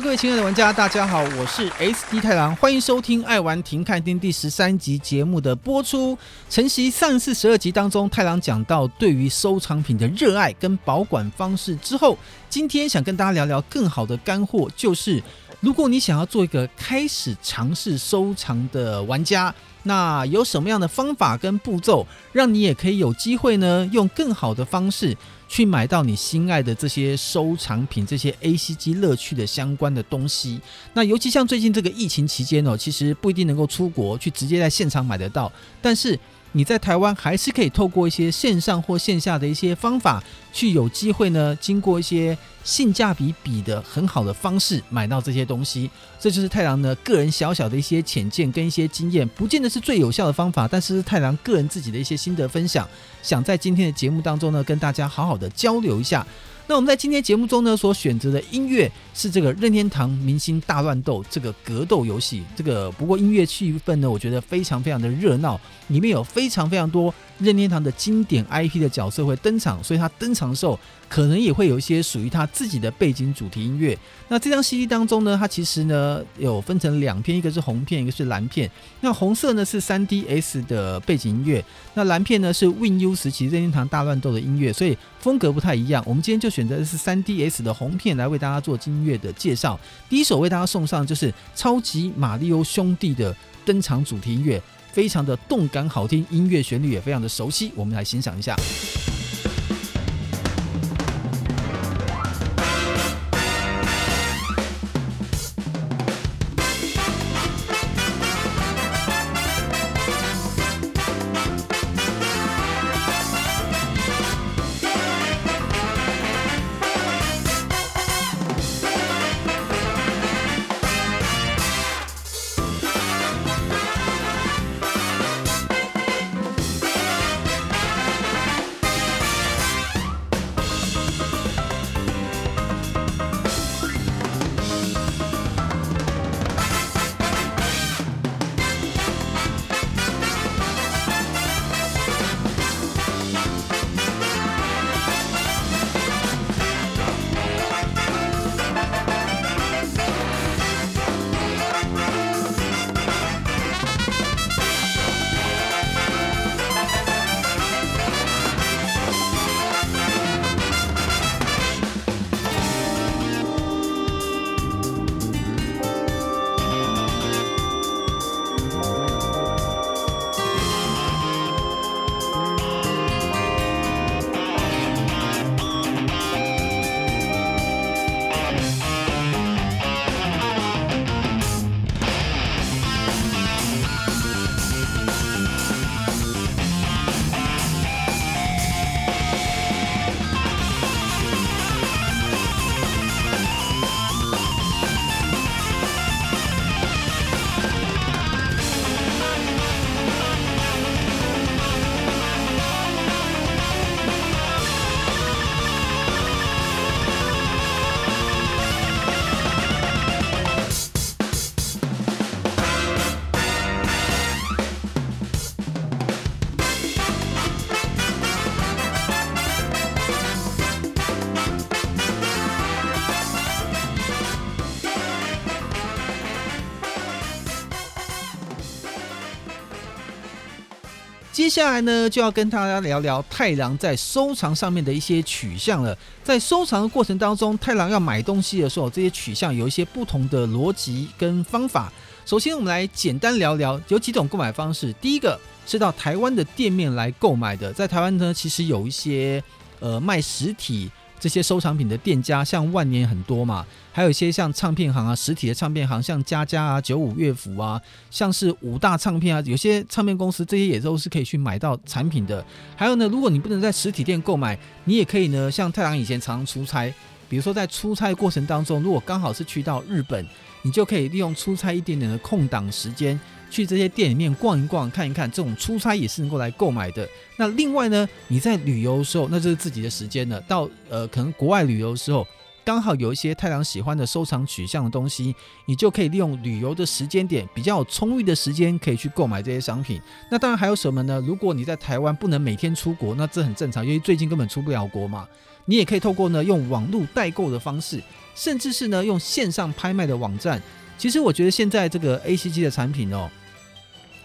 各位亲爱的玩家，大家好，我是 SD 太郎，欢迎收听《爱玩停看听》第十三集节目的播出。承袭上次十二集当中，太郎讲到对于收藏品的热爱跟保管方式之后，今天想跟大家聊聊更好的干货，就是如果你想要做一个开始尝试收藏的玩家。那有什么样的方法跟步骤，让你也可以有机会呢？用更好的方式去买到你心爱的这些收藏品、这些 ACG 乐趣的相关的东西。那尤其像最近这个疫情期间哦，其实不一定能够出国去直接在现场买得到，但是。你在台湾还是可以透过一些线上或线下的一些方法，去有机会呢，经过一些性价比比的很好的方式买到这些东西。这就是太郎呢个人小小的一些浅见跟一些经验，不见得是最有效的方法，但是太郎个人自己的一些心得分享，想在今天的节目当中呢跟大家好好的交流一下。那我们在今天节目中呢，所选择的音乐是这个任天堂明星大乱斗这个格斗游戏。这个不过音乐气氛呢，我觉得非常非常的热闹，里面有非常非常多任天堂的经典 IP 的角色会登场，所以他登场的时候可能也会有一些属于他自己的背景主题音乐。那这张 CD 当中呢，它其实呢有分成两片，一个是红片，一个是蓝片。那红色呢是 3DS 的背景音乐，那蓝片呢是 Win U 时期任天堂大乱斗的音乐，所以风格不太一样。我们今天就选择的是 3DS 的红片来为大家做音乐的介绍。第一首为大家送上就是超级马里奥兄弟的登场主题音乐，非常的动感好听，音乐旋律也非常的熟悉，我们来欣赏一下。下来呢，就要跟大家聊聊太郎在收藏上面的一些取向了。在收藏的过程当中，太郎要买东西的时候，这些取向有一些不同的逻辑跟方法。首先，我们来简单聊聊，有几种购买方式。第一个是到台湾的店面来购买的，在台湾呢，其实有一些呃卖实体。这些收藏品的店家，像万年很多嘛，还有一些像唱片行啊，实体的唱片行，像佳佳啊、九五乐府啊，像是五大唱片啊，有些唱片公司这些也都是可以去买到产品的。还有呢，如果你不能在实体店购买，你也可以呢，像太郎以前常常出差，比如说在出差过程当中，如果刚好是去到日本，你就可以利用出差一点点的空档时间。去这些店里面逛一逛，看一看，这种出差也是能够来购买的。那另外呢，你在旅游的时候，那就是自己的时间了。到呃，可能国外旅游的时候，刚好有一些太郎喜欢的收藏取向的东西，你就可以利用旅游的时间点，比较有充裕的时间，可以去购买这些商品。那当然还有什么呢？如果你在台湾不能每天出国，那这很正常，因为最近根本出不了国嘛。你也可以透过呢用网络代购的方式，甚至是呢用线上拍卖的网站。其实我觉得现在这个 ACG 的产品哦，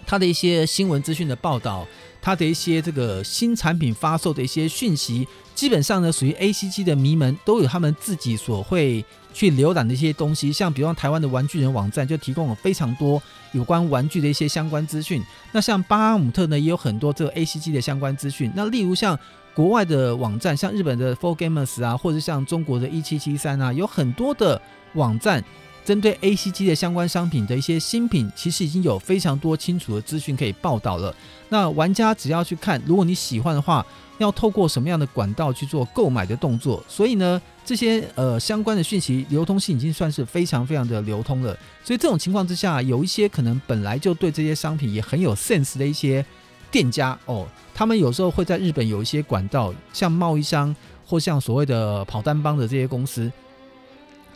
它的一些新闻资讯的报道。它的一些这个新产品发售的一些讯息，基本上呢属于 ACG 的迷们都有他们自己所会去浏览的一些东西，像比方台湾的玩具人网站就提供了非常多有关玩具的一些相关资讯。那像巴哈姆特呢也有很多这个 ACG 的相关资讯。那例如像国外的网站，像日本的 Four Gamers 啊，或者像中国的一七七三啊，有很多的网站。针对 ACG 的相关商品的一些新品，其实已经有非常多清楚的资讯可以报道了。那玩家只要去看，如果你喜欢的话，要透过什么样的管道去做购买的动作？所以呢，这些呃相关的讯息流通性已经算是非常非常的流通了。所以这种情况之下，有一些可能本来就对这些商品也很有 sense 的一些店家哦，他们有时候会在日本有一些管道，像贸易商或像所谓的跑单帮的这些公司。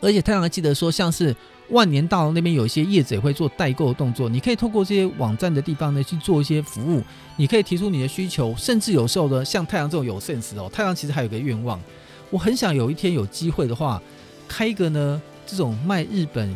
而且太阳还记得说，像是万年大楼那边有一些业者也会做代购的动作，你可以透过这些网站的地方呢去做一些服务，你可以提出你的需求，甚至有时候呢，像太阳这种有 sense 哦，太阳其实还有个愿望，我很想有一天有机会的话，开一个呢这种卖日本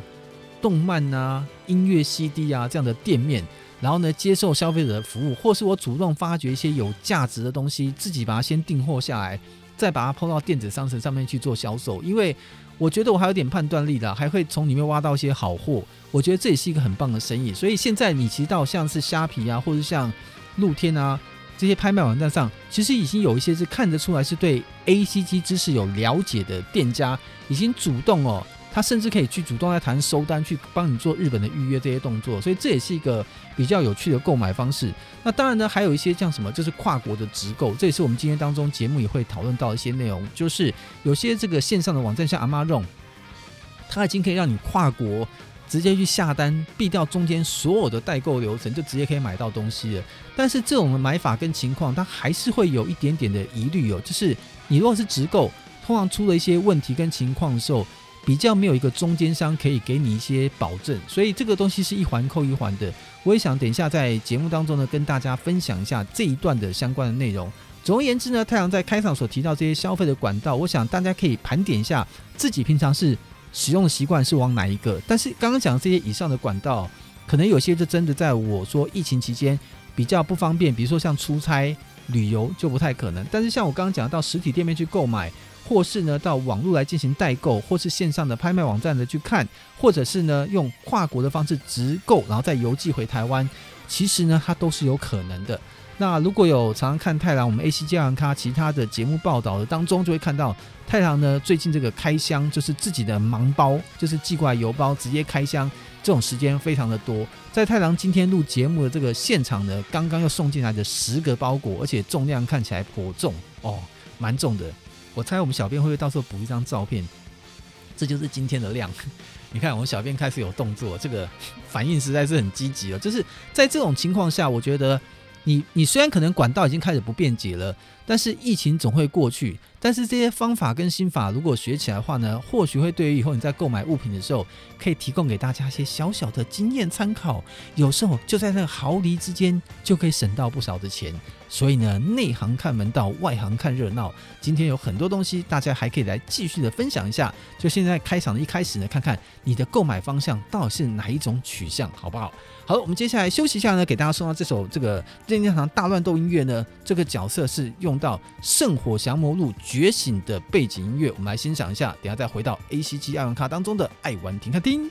动漫啊、音乐 CD 啊这样的店面，然后呢接受消费者的服务，或是我主动发掘一些有价值的东西，自己把它先订货下来，再把它抛到电子商城上面去做销售，因为。我觉得我还有点判断力的，还会从里面挖到一些好货。我觉得这也是一个很棒的生意。所以现在你其实到像是虾皮啊，或者像露天啊这些拍卖网站上，其实已经有一些是看得出来是对 ACG 知识有了解的店家，已经主动哦。他甚至可以去主动来谈收单，去帮你做日本的预约这些动作，所以这也是一个比较有趣的购买方式。那当然呢，还有一些像什么，就是跨国的直购，这也是我们今天当中节目也会讨论到一些内容，就是有些这个线上的网站，像 Amazon，它已经可以让你跨国直接去下单，避掉中间所有的代购流程，就直接可以买到东西了。但是这种的买法跟情况，它还是会有一点点的疑虑哦，就是你如果是直购，通常出了一些问题跟情况的时候。比较没有一个中间商可以给你一些保证，所以这个东西是一环扣一环的。我也想等一下在节目当中呢，跟大家分享一下这一段的相关的内容。总而言之呢，太阳在开场所提到这些消费的管道，我想大家可以盘点一下自己平常是使用的习惯是往哪一个。但是刚刚讲这些以上的管道，可能有些就真的在我说疫情期间比较不方便，比如说像出差、旅游就不太可能。但是像我刚刚讲到实体店面去购买。或是呢，到网络来进行代购，或是线上的拍卖网站的去看，或者是呢，用跨国的方式直购，然后再邮寄回台湾，其实呢，它都是有可能的。那如果有常常看太郎我们 ACG 爱玩咖其他的节目报道的当中，就会看到太郎呢最近这个开箱就是自己的盲包，就是寄过来邮包直接开箱，这种时间非常的多。在太郎今天录节目的这个现场呢，刚刚又送进来的十个包裹，而且重量看起来颇重哦，蛮重的。我猜我们小编会不会到时候补一张照片？这就是今天的量。你看，我们小编开始有动作，这个反应实在是很积极了。就是在这种情况下，我觉得你你虽然可能管道已经开始不便捷了，但是疫情总会过去。但是这些方法跟心法，如果学起来的话呢，或许会对于以后你在购买物品的时候，可以提供给大家一些小小的经验参考。有时候就在那个毫厘之间，就可以省到不少的钱。所以呢，内行看门道，外行看热闹。今天有很多东西，大家还可以来继续的分享一下。就现在开场的一开始呢，看看你的购买方向到底是哪一种取向，好不好？好了，我们接下来休息一下呢，给大家送到这首这个任天堂大乱斗音乐呢。这个角色是用到《圣火降魔录》。觉醒的背景音乐，我们来欣赏一下。等下再回到 ACG 爱玩咖当中的爱玩停看听。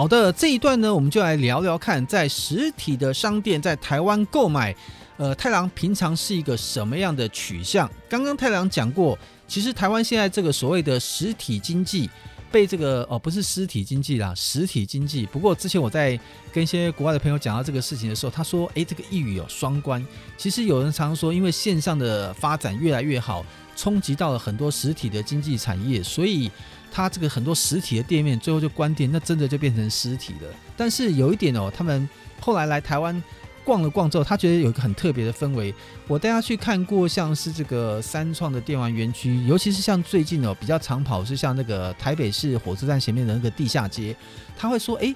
好的，这一段呢，我们就来聊聊看，在实体的商店在台湾购买，呃，太郎平常是一个什么样的取向？刚刚太郎讲过，其实台湾现在这个所谓的实体经济。被这个哦，不是实体经济啦，实体经济。不过之前我在跟一些国外的朋友讲到这个事情的时候，他说：“诶，这个一语有双关。其实有人常说，因为线上的发展越来越好，冲击到了很多实体的经济产业，所以他这个很多实体的店面最后就关店，那真的就变成尸体了。但是有一点哦，他们后来来台湾。”逛了逛之后，他觉得有一个很特别的氛围。我带他去看过，像是这个三创的电玩园区，尤其是像最近哦比较常跑，是像那个台北市火车站前面的那个地下街。他会说：“诶，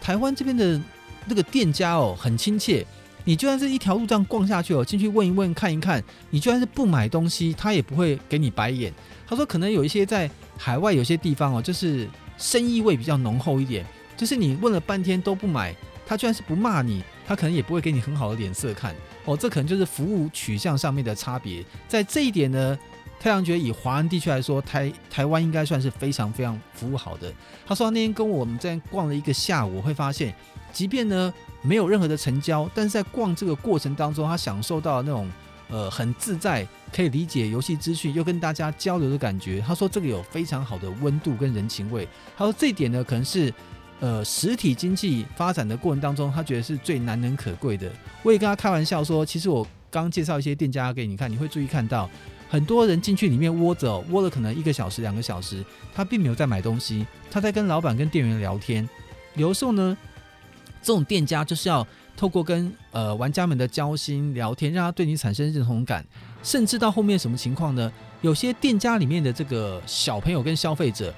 台湾这边的那个店家哦很亲切，你就算是一条路这样逛下去哦，进去问一问看一看，你就算是不买东西，他也不会给你白眼。”他说：“可能有一些在海外有些地方哦，就是生意味比较浓厚一点，就是你问了半天都不买，他居然是不骂你。”他可能也不会给你很好的脸色看哦，这可能就是服务取向上面的差别。在这一点呢，太阳觉得以华人地区来说，台台湾应该算是非常非常服务好的。他说那天跟我们在逛了一个下午，会发现，即便呢没有任何的成交，但是在逛这个过程当中，他享受到那种呃很自在，可以理解游戏资讯，又跟大家交流的感觉。他说这个有非常好的温度跟人情味。他说这一点呢，可能是。呃，实体经济发展的过程当中，他觉得是最难能可贵的。我也跟他开玩笑说，其实我刚介绍一些店家给你看，你会注意看到很多人进去里面窝着，窝了可能一个小时、两个小时，他并没有在买东西，他在跟老板、跟店员聊天。有时候呢，这种店家就是要透过跟呃玩家们的交心聊天，让他对你产生认同感，甚至到后面什么情况呢？有些店家里面的这个小朋友跟消费者。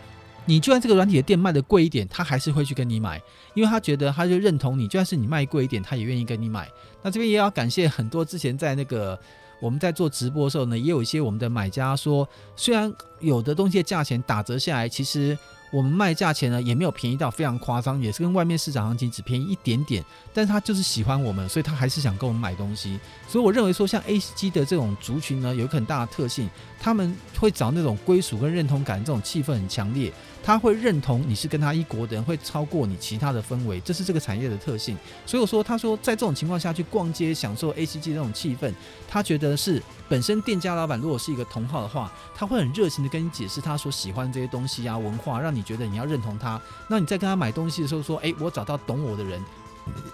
你就算这个软体的店卖的贵一点，他还是会去跟你买，因为他觉得他就认同你，就算是你卖贵一点，他也愿意跟你买。那这边也要感谢很多之前在那个我们在做直播的时候呢，也有一些我们的买家说，虽然有的东西的价钱打折下来，其实。我们卖价钱呢也没有便宜到非常夸张，也是跟外面市场行情只便宜一点点，但是他就是喜欢我们，所以他还是想跟我们买东西。所以我认为说，像 ACG 的这种族群呢，有一个很大的特性，他们会找那种归属跟认同感，这种气氛很强烈，他会认同你是跟他一国的人，会超过你其他的氛围，这是这个产业的特性。所以我说，他说在这种情况下去逛街，享受 ACG 这种气氛，他觉得是本身店家老板如果是一个同好的话，他会很热情的跟你解释他所喜欢这些东西啊，文化，让你。觉得你要认同他，那你在跟他买东西的时候说：“哎，我找到懂我的人，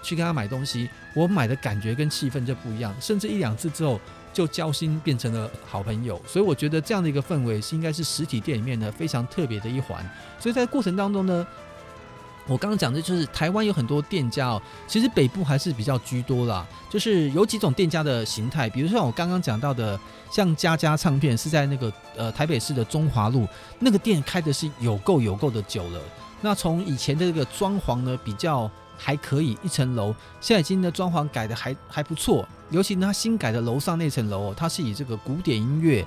去跟他买东西，我买的感觉跟气氛就不一样，甚至一两次之后就交心变成了好朋友。所以我觉得这样的一个氛围是应该是实体店里面呢非常特别的一环。所以在过程当中呢，我刚刚讲的就是台湾有很多店家哦，其实北部还是比较居多啦，就是有几种店家的形态，比如像我刚刚讲到的。像佳佳唱片是在那个呃台北市的中华路，那个店开的是有够有够的久了。那从以前的这个装潢呢，比较还可以，一层楼，现在已经的装潢改的还还不错。尤其呢，它新改的楼上那层楼哦，它是以这个古典音乐、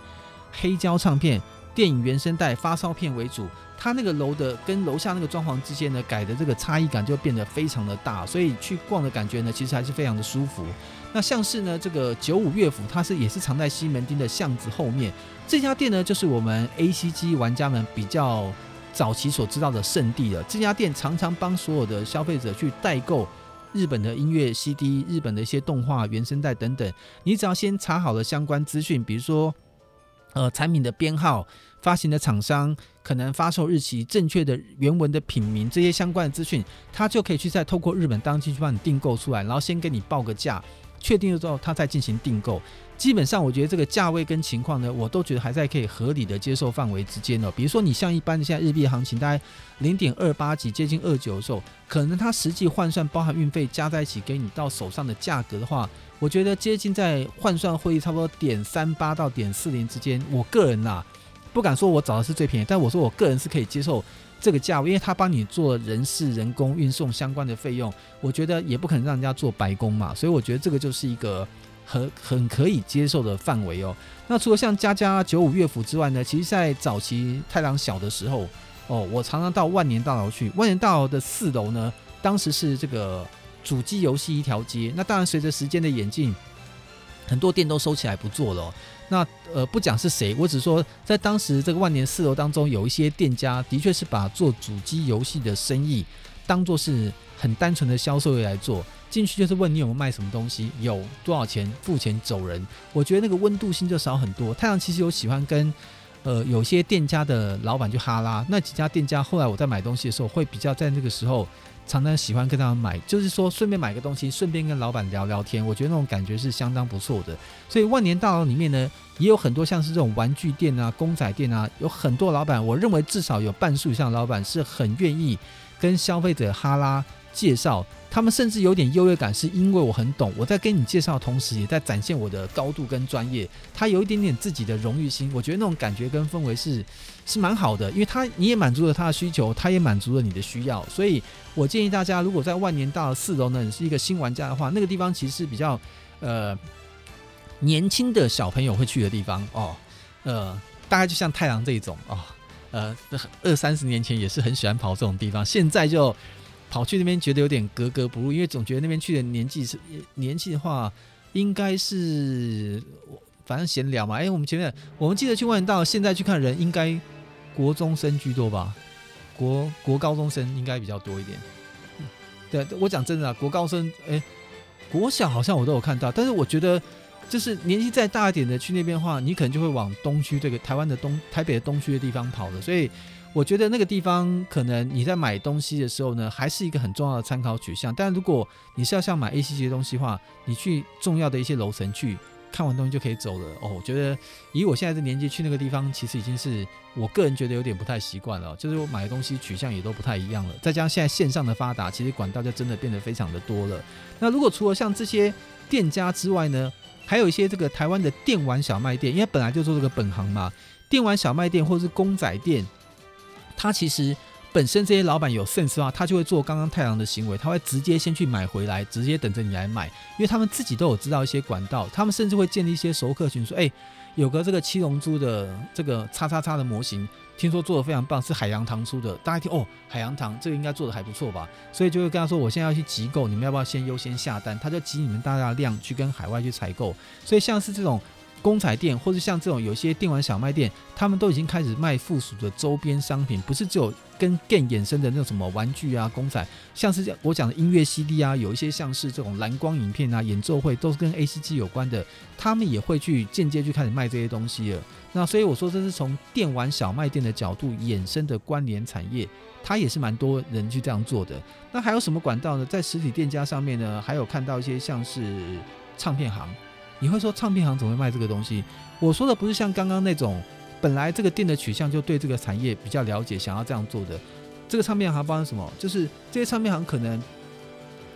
黑胶唱片、电影原声带、发烧片为主。它那个楼的跟楼下那个装潢之间呢，改的这个差异感就变得非常的大，所以去逛的感觉呢，其实还是非常的舒服。那像是呢，这个九五乐府，它是也是藏在西门町的巷子后面。这家店呢，就是我们 ACG 玩家们比较早期所知道的圣地了。这家店常常帮所有的消费者去代购日本的音乐 CD、日本的一些动画原声带等等。你只要先查好了相关资讯，比如说呃产品的编号、发行的厂商、可能发售日期、正确的原文的品名这些相关的资讯，他就可以去再透过日本当地去帮你订购出来，然后先给你报个价。确定了之后，他再进行订购。基本上，我觉得这个价位跟情况呢，我都觉得还在可以合理的接受范围之间哦。比如说，你像一般的现在日币行情，大概零点二八几，接近二九的时候，可能它实际换算包含运费加在一起给你到手上的价格的话，我觉得接近在换算汇率差不多点三八到点四零之间。我个人呐、啊，不敢说我找的是最便宜，但我说我个人是可以接受。这个价位，因为他帮你做人事、人工、运送相关的费用，我觉得也不可能让人家做白工嘛，所以我觉得这个就是一个很 很可以接受的范围哦。那除了像家家九五乐府之外呢，其实在早期太郎小的时候哦，我常常到万年大楼去。万年大楼的四楼呢，当时是这个主机游戏一条街。那当然随着时间的演进，很多店都收起来不做了。那呃不讲是谁，我只说在当时这个万年四楼当中，有一些店家的确是把做主机游戏的生意当做是很单纯的销售业来做，进去就是问你有没有卖什么东西，有多少钱，付钱走人。我觉得那个温度性就少很多。太阳其实有喜欢跟呃有些店家的老板去 哈拉，那几家店家后来我在买东西的时候，会比较在那个时候。常常喜欢跟他们买，就是说顺便买个东西，顺便跟老板聊聊天。我觉得那种感觉是相当不错的。所以万年大楼里面呢，也有很多像是这种玩具店啊、公仔店啊，有很多老板。我认为至少有半数以上老板是很愿意跟消费者哈拉介绍。他们甚至有点优越感，是因为我很懂。我在跟你介绍的同时，也在展现我的高度跟专业。他有一点点自己的荣誉心，我觉得那种感觉跟氛围是是蛮好的，因为他你也满足了他的需求，他也满足了你的需要。所以我建议大家，如果在万年大四楼呢，你是一个新玩家的话，那个地方其实是比较呃年轻的小朋友会去的地方哦。呃，大概就像太郎这种哦，呃，二三十年前也是很喜欢跑这种地方，现在就。跑去那边觉得有点格格不入，因为总觉得那边去的年纪是年纪的话，应该是反正闲聊嘛。哎，我们前面我们记得去万年大楼，现在去看人应该国中生居多吧？国国高中生应该比较多一点。对，我讲真的啊，国高生哎，国小好像我都有看到，但是我觉得就是年纪再大一点的去那边的话，你可能就会往东区这个台湾的东台北的东区的地方跑了，所以。我觉得那个地方可能你在买东西的时候呢，还是一个很重要的参考取向。但如果你是要像买 ACG 的东西的话，你去重要的一些楼层去看完东西就可以走了。哦，我觉得以我现在的年纪去那个地方，其实已经是我个人觉得有点不太习惯了。就是我买的东西取向也都不太一样了。再加上现在线上的发达，其实管道就真的变得非常的多了。那如果除了像这些店家之外呢，还有一些这个台湾的电玩小卖店，因为本来就做这个本行嘛，电玩小卖店或者是公仔店。它其实本身这些老板有 sense 的话，他就会做刚刚太阳的行为，他会直接先去买回来，直接等着你来买，因为他们自己都有知道一些管道，他们甚至会建立一些熟客群，说，哎，有个这个七龙珠的这个叉叉叉的模型，听说做的非常棒，是海洋堂出的，大家听哦，海洋堂这个应该做的还不错吧，所以就会跟他说，我现在要去集购，你们要不要先优先下单？他就集你们大大的量去跟海外去采购，所以像是这种。公仔店，或者像这种有些电玩小卖店，他们都已经开始卖附属的周边商品，不是只有跟店衍生的那种什么玩具啊、公仔，像是我讲的音乐 CD 啊，有一些像是这种蓝光影片啊、演奏会，都是跟 ACG 有关的，他们也会去间接去开始卖这些东西了。那所以我说这是从电玩小卖店的角度衍生的关联产业，它也是蛮多人去这样做的。那还有什么管道呢？在实体店家上面呢，还有看到一些像是唱片行。你会说唱片行怎么会卖这个东西？我说的不是像刚刚那种本来这个店的取向就对这个产业比较了解，想要这样做的。这个唱片行包含什么？就是这些唱片行可能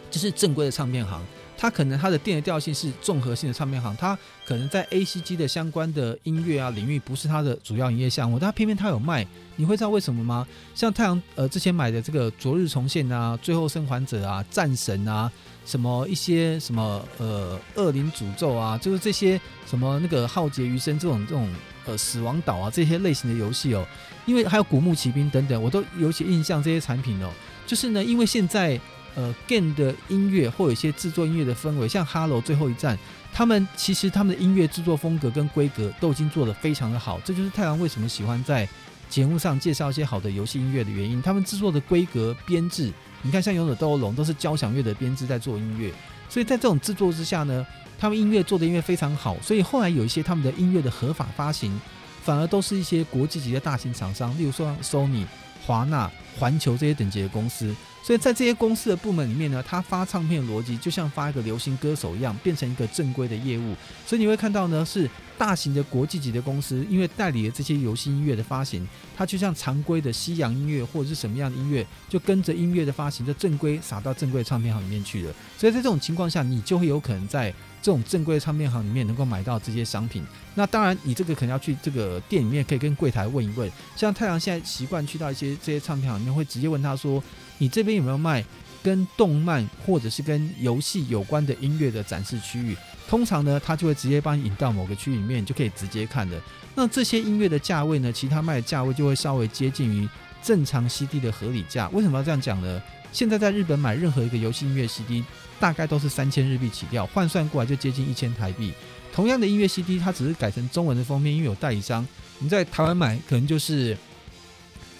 就是正规的唱片行，它可能它的电的调性是综合性的唱片行，它可能在 ACG 的相关的音乐啊领域不是它的主要营业项目，但它偏偏它有卖。你会知道为什么吗？像太阳呃之前买的这个《昨日重现》啊，《最后生还者》啊，《战神》啊。什么一些什么呃恶灵诅咒啊，就是这些什么那个浩劫余生这种这种呃死亡岛啊这些类型的游戏哦，因为还有古墓奇兵等等，我都有些印象这些产品哦，就是呢，因为现在呃 game 的音乐或有一些制作音乐的氛围，像哈喽最后一站，他们其实他们的音乐制作风格跟规格都已经做得非常的好，这就是太郎为什么喜欢在节目上介绍一些好的游戏音乐的原因，他们制作的规格编制。你看，像《勇者斗恶龙》都是交响乐的编制在做音乐，所以在这种制作之下呢，他们音乐做的音乐非常好，所以后来有一些他们的音乐的合法发行，反而都是一些国际级的大型厂商，例如说 Sony、华纳、环球这些等级的公司。所以在这些公司的部门里面呢，他发唱片的逻辑就像发一个流行歌手一样，变成一个正规的业务。所以你会看到呢，是大型的国际级的公司，因为代理了这些游戏音乐的发行，它就像常规的西洋音乐或者是什么样的音乐，就跟着音乐的发行，就正规撒到正规唱片行里面去了。所以在这种情况下，你就会有可能在这种正规的唱片行里面能够买到这些商品。那当然，你这个可能要去这个店里面，可以跟柜台问一问。像太阳现在习惯去到一些这些唱片行里面，会直接问他说。你这边有没有卖跟动漫或者是跟游戏有关的音乐的展示区域？通常呢，他就会直接帮你引到某个区域里面，就可以直接看的。那这些音乐的价位呢，其他卖的价位就会稍微接近于正常 CD 的合理价。为什么要这样讲呢？现在在日本买任何一个游戏音乐 CD，大概都是三千日币起跳，换算过来就接近一千台币。同样的音乐 CD，它只是改成中文的封面，因为有代理商，你在台湾买可能就是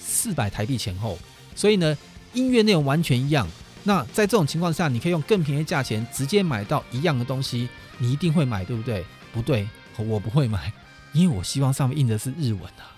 四百台币前后。所以呢。音乐内容完全一样。那在这种情况下，你可以用更便宜的价钱直接买到一样的东西，你一定会买，对不对？不对，我不会买，因为我希望上面印的是日文啊。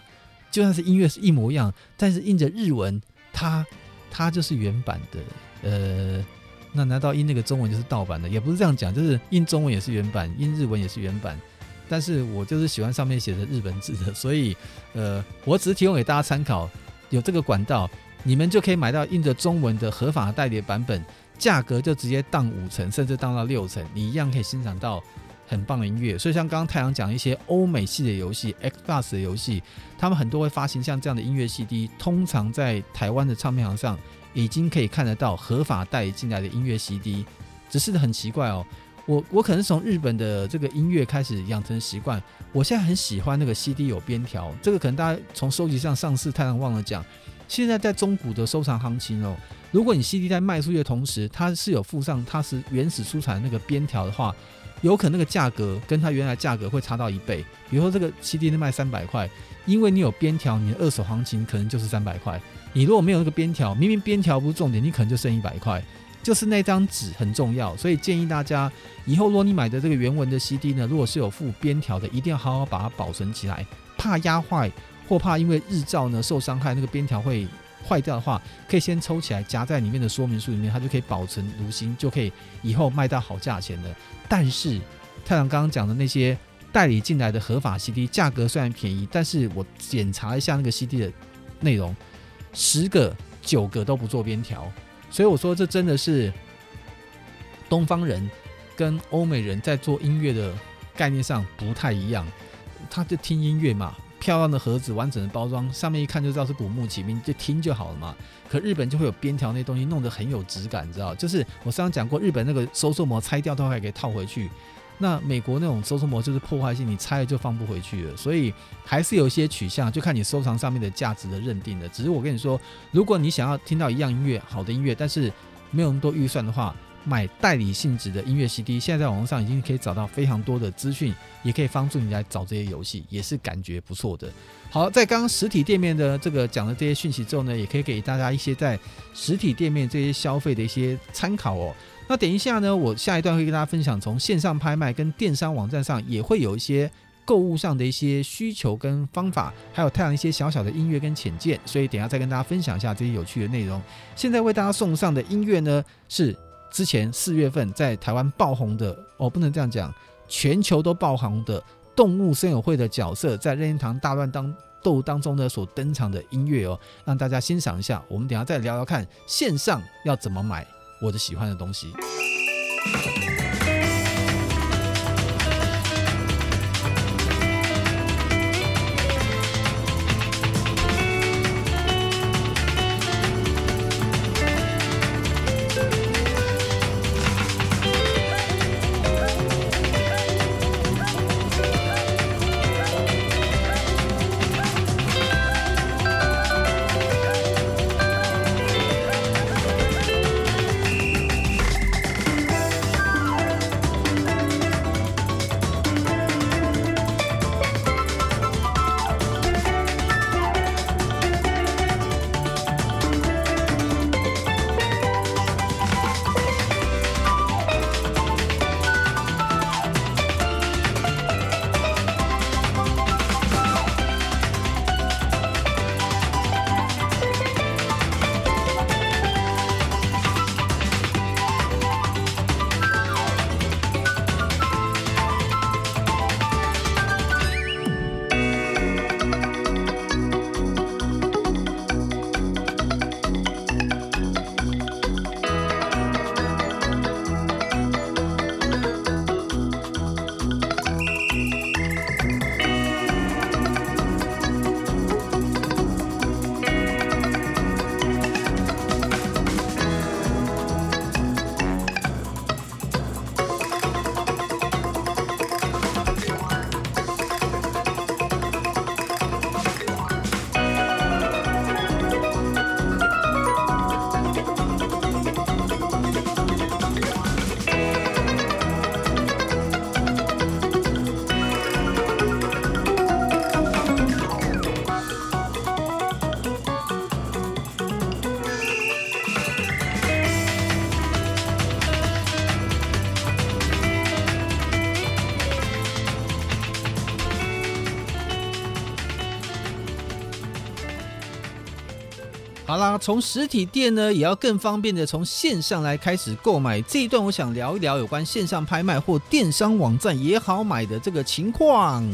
就算是音乐是一模一样，但是印着日文，它它就是原版的。呃，那难道印那个中文就是盗版的？也不是这样讲，就是印中文也是原版，印日文也是原版。但是我就是喜欢上面写的日本字的，所以呃，我只是提供给大家参考，有这个管道。你们就可以买到印着中文的合法代理的版本，价格就直接当五成，甚至当到六成，你一样可以欣赏到很棒的音乐。所以像刚刚太阳讲一些欧美系的游戏，Xbox 的游戏，他们很多会发行像这样的音乐 CD，通常在台湾的唱片行上已经可以看得到合法代理进来的音乐 CD。只是很奇怪哦，我我可能从日本的这个音乐开始养成习惯，我现在很喜欢那个 CD 有边条，这个可能大家从收集上上次太阳忘了讲。现在在中古的收藏行情哦，如果你 CD 在卖出去的同时，它是有附上它是原始出产的那个边条的话，有可能那个价格跟它原来价格会差到一倍。比如说这个 CD 能卖三百块，因为你有边条，你的二手行情可能就是三百块。你如果没有那个边条，明明边条不是重点，你可能就剩一百块。就是那张纸很重要，所以建议大家以后如果你买的这个原文的 CD 呢，如果是有附边条的，一定要好好把它保存起来，怕压坏。或怕因为日照呢受伤害，那个边条会坏掉的话，可以先抽起来夹在里面的说明书里面，它就可以保存如新，就可以以后卖到好价钱的。但是太阳刚刚讲的那些代理进来的合法 CD，价格虽然便宜，但是我检查一下那个 CD 的内容，十个九个都不做边条，所以我说这真的是东方人跟欧美人在做音乐的概念上不太一样，他就听音乐嘛。漂亮的盒子，完整的包装，上面一看就知道是古墓奇兵，就听就好了嘛。可日本就会有边条那东西，弄得很有质感，你知道？就是我上次讲过，日本那个收缩膜拆掉都还可以套回去，那美国那种收缩膜就是破坏性，你拆了就放不回去了。所以还是有一些取向，就看你收藏上面的价值的认定的。只是我跟你说，如果你想要听到一样音乐，好的音乐，但是没有那么多预算的话。买代理性质的音乐 CD，现在在网络上已经可以找到非常多的资讯，也可以帮助你来找这些游戏，也是感觉不错的。好，在刚刚实体店面的这个讲的这些讯息之后呢，也可以给大家一些在实体店面这些消费的一些参考哦。那等一下呢，我下一段会跟大家分享，从线上拍卖跟电商网站上也会有一些购物上的一些需求跟方法，还有太阳一些小小的音乐跟浅见，所以等一下再跟大家分享一下这些有趣的内容。现在为大家送上的音乐呢是。之前四月份在台湾爆红的哦，不能这样讲，全球都爆红的动物森友会的角色，在任天堂大乱当斗当中呢所登场的音乐哦，让大家欣赏一下。我们等下再聊聊看线上要怎么买我的喜欢的东西。啦，从实体店呢，也要更方便的从线上来开始购买。这一段我想聊一聊有关线上拍卖或电商网站也好买的这个情况。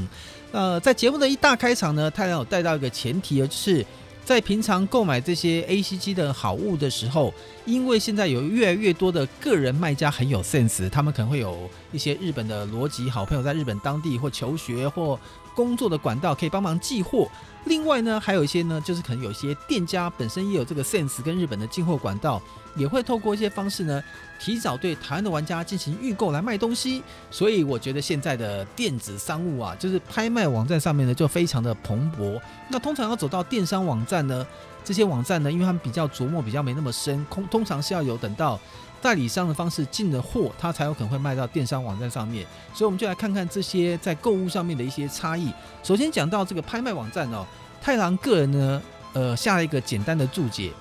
呃，在节目的一大开场呢，太阳有带到一个前提，就是在平常购买这些 ACG 的好物的时候，因为现在有越来越多的个人卖家很有 sense，他们可能会有一些日本的逻辑好朋友在日本当地或求学或工作的管道可以帮忙寄货。另外呢，还有一些呢，就是可能有些店家本身也有这个 sense，跟日本的进货管道，也会透过一些方式呢，提早对台湾的玩家进行预购来卖东西。所以我觉得现在的电子商务啊，就是拍卖网站上面呢，就非常的蓬勃。那通常要走到电商网站呢，这些网站呢，因为他们比较琢磨，比较没那么深，通通常是要有等到。代理商的方式进了货，它才有可能会卖到电商网站上面。所以我们就来看看这些在购物上面的一些差异。首先讲到这个拍卖网站哦，太郎个人呢，呃，下了一个简单的注解。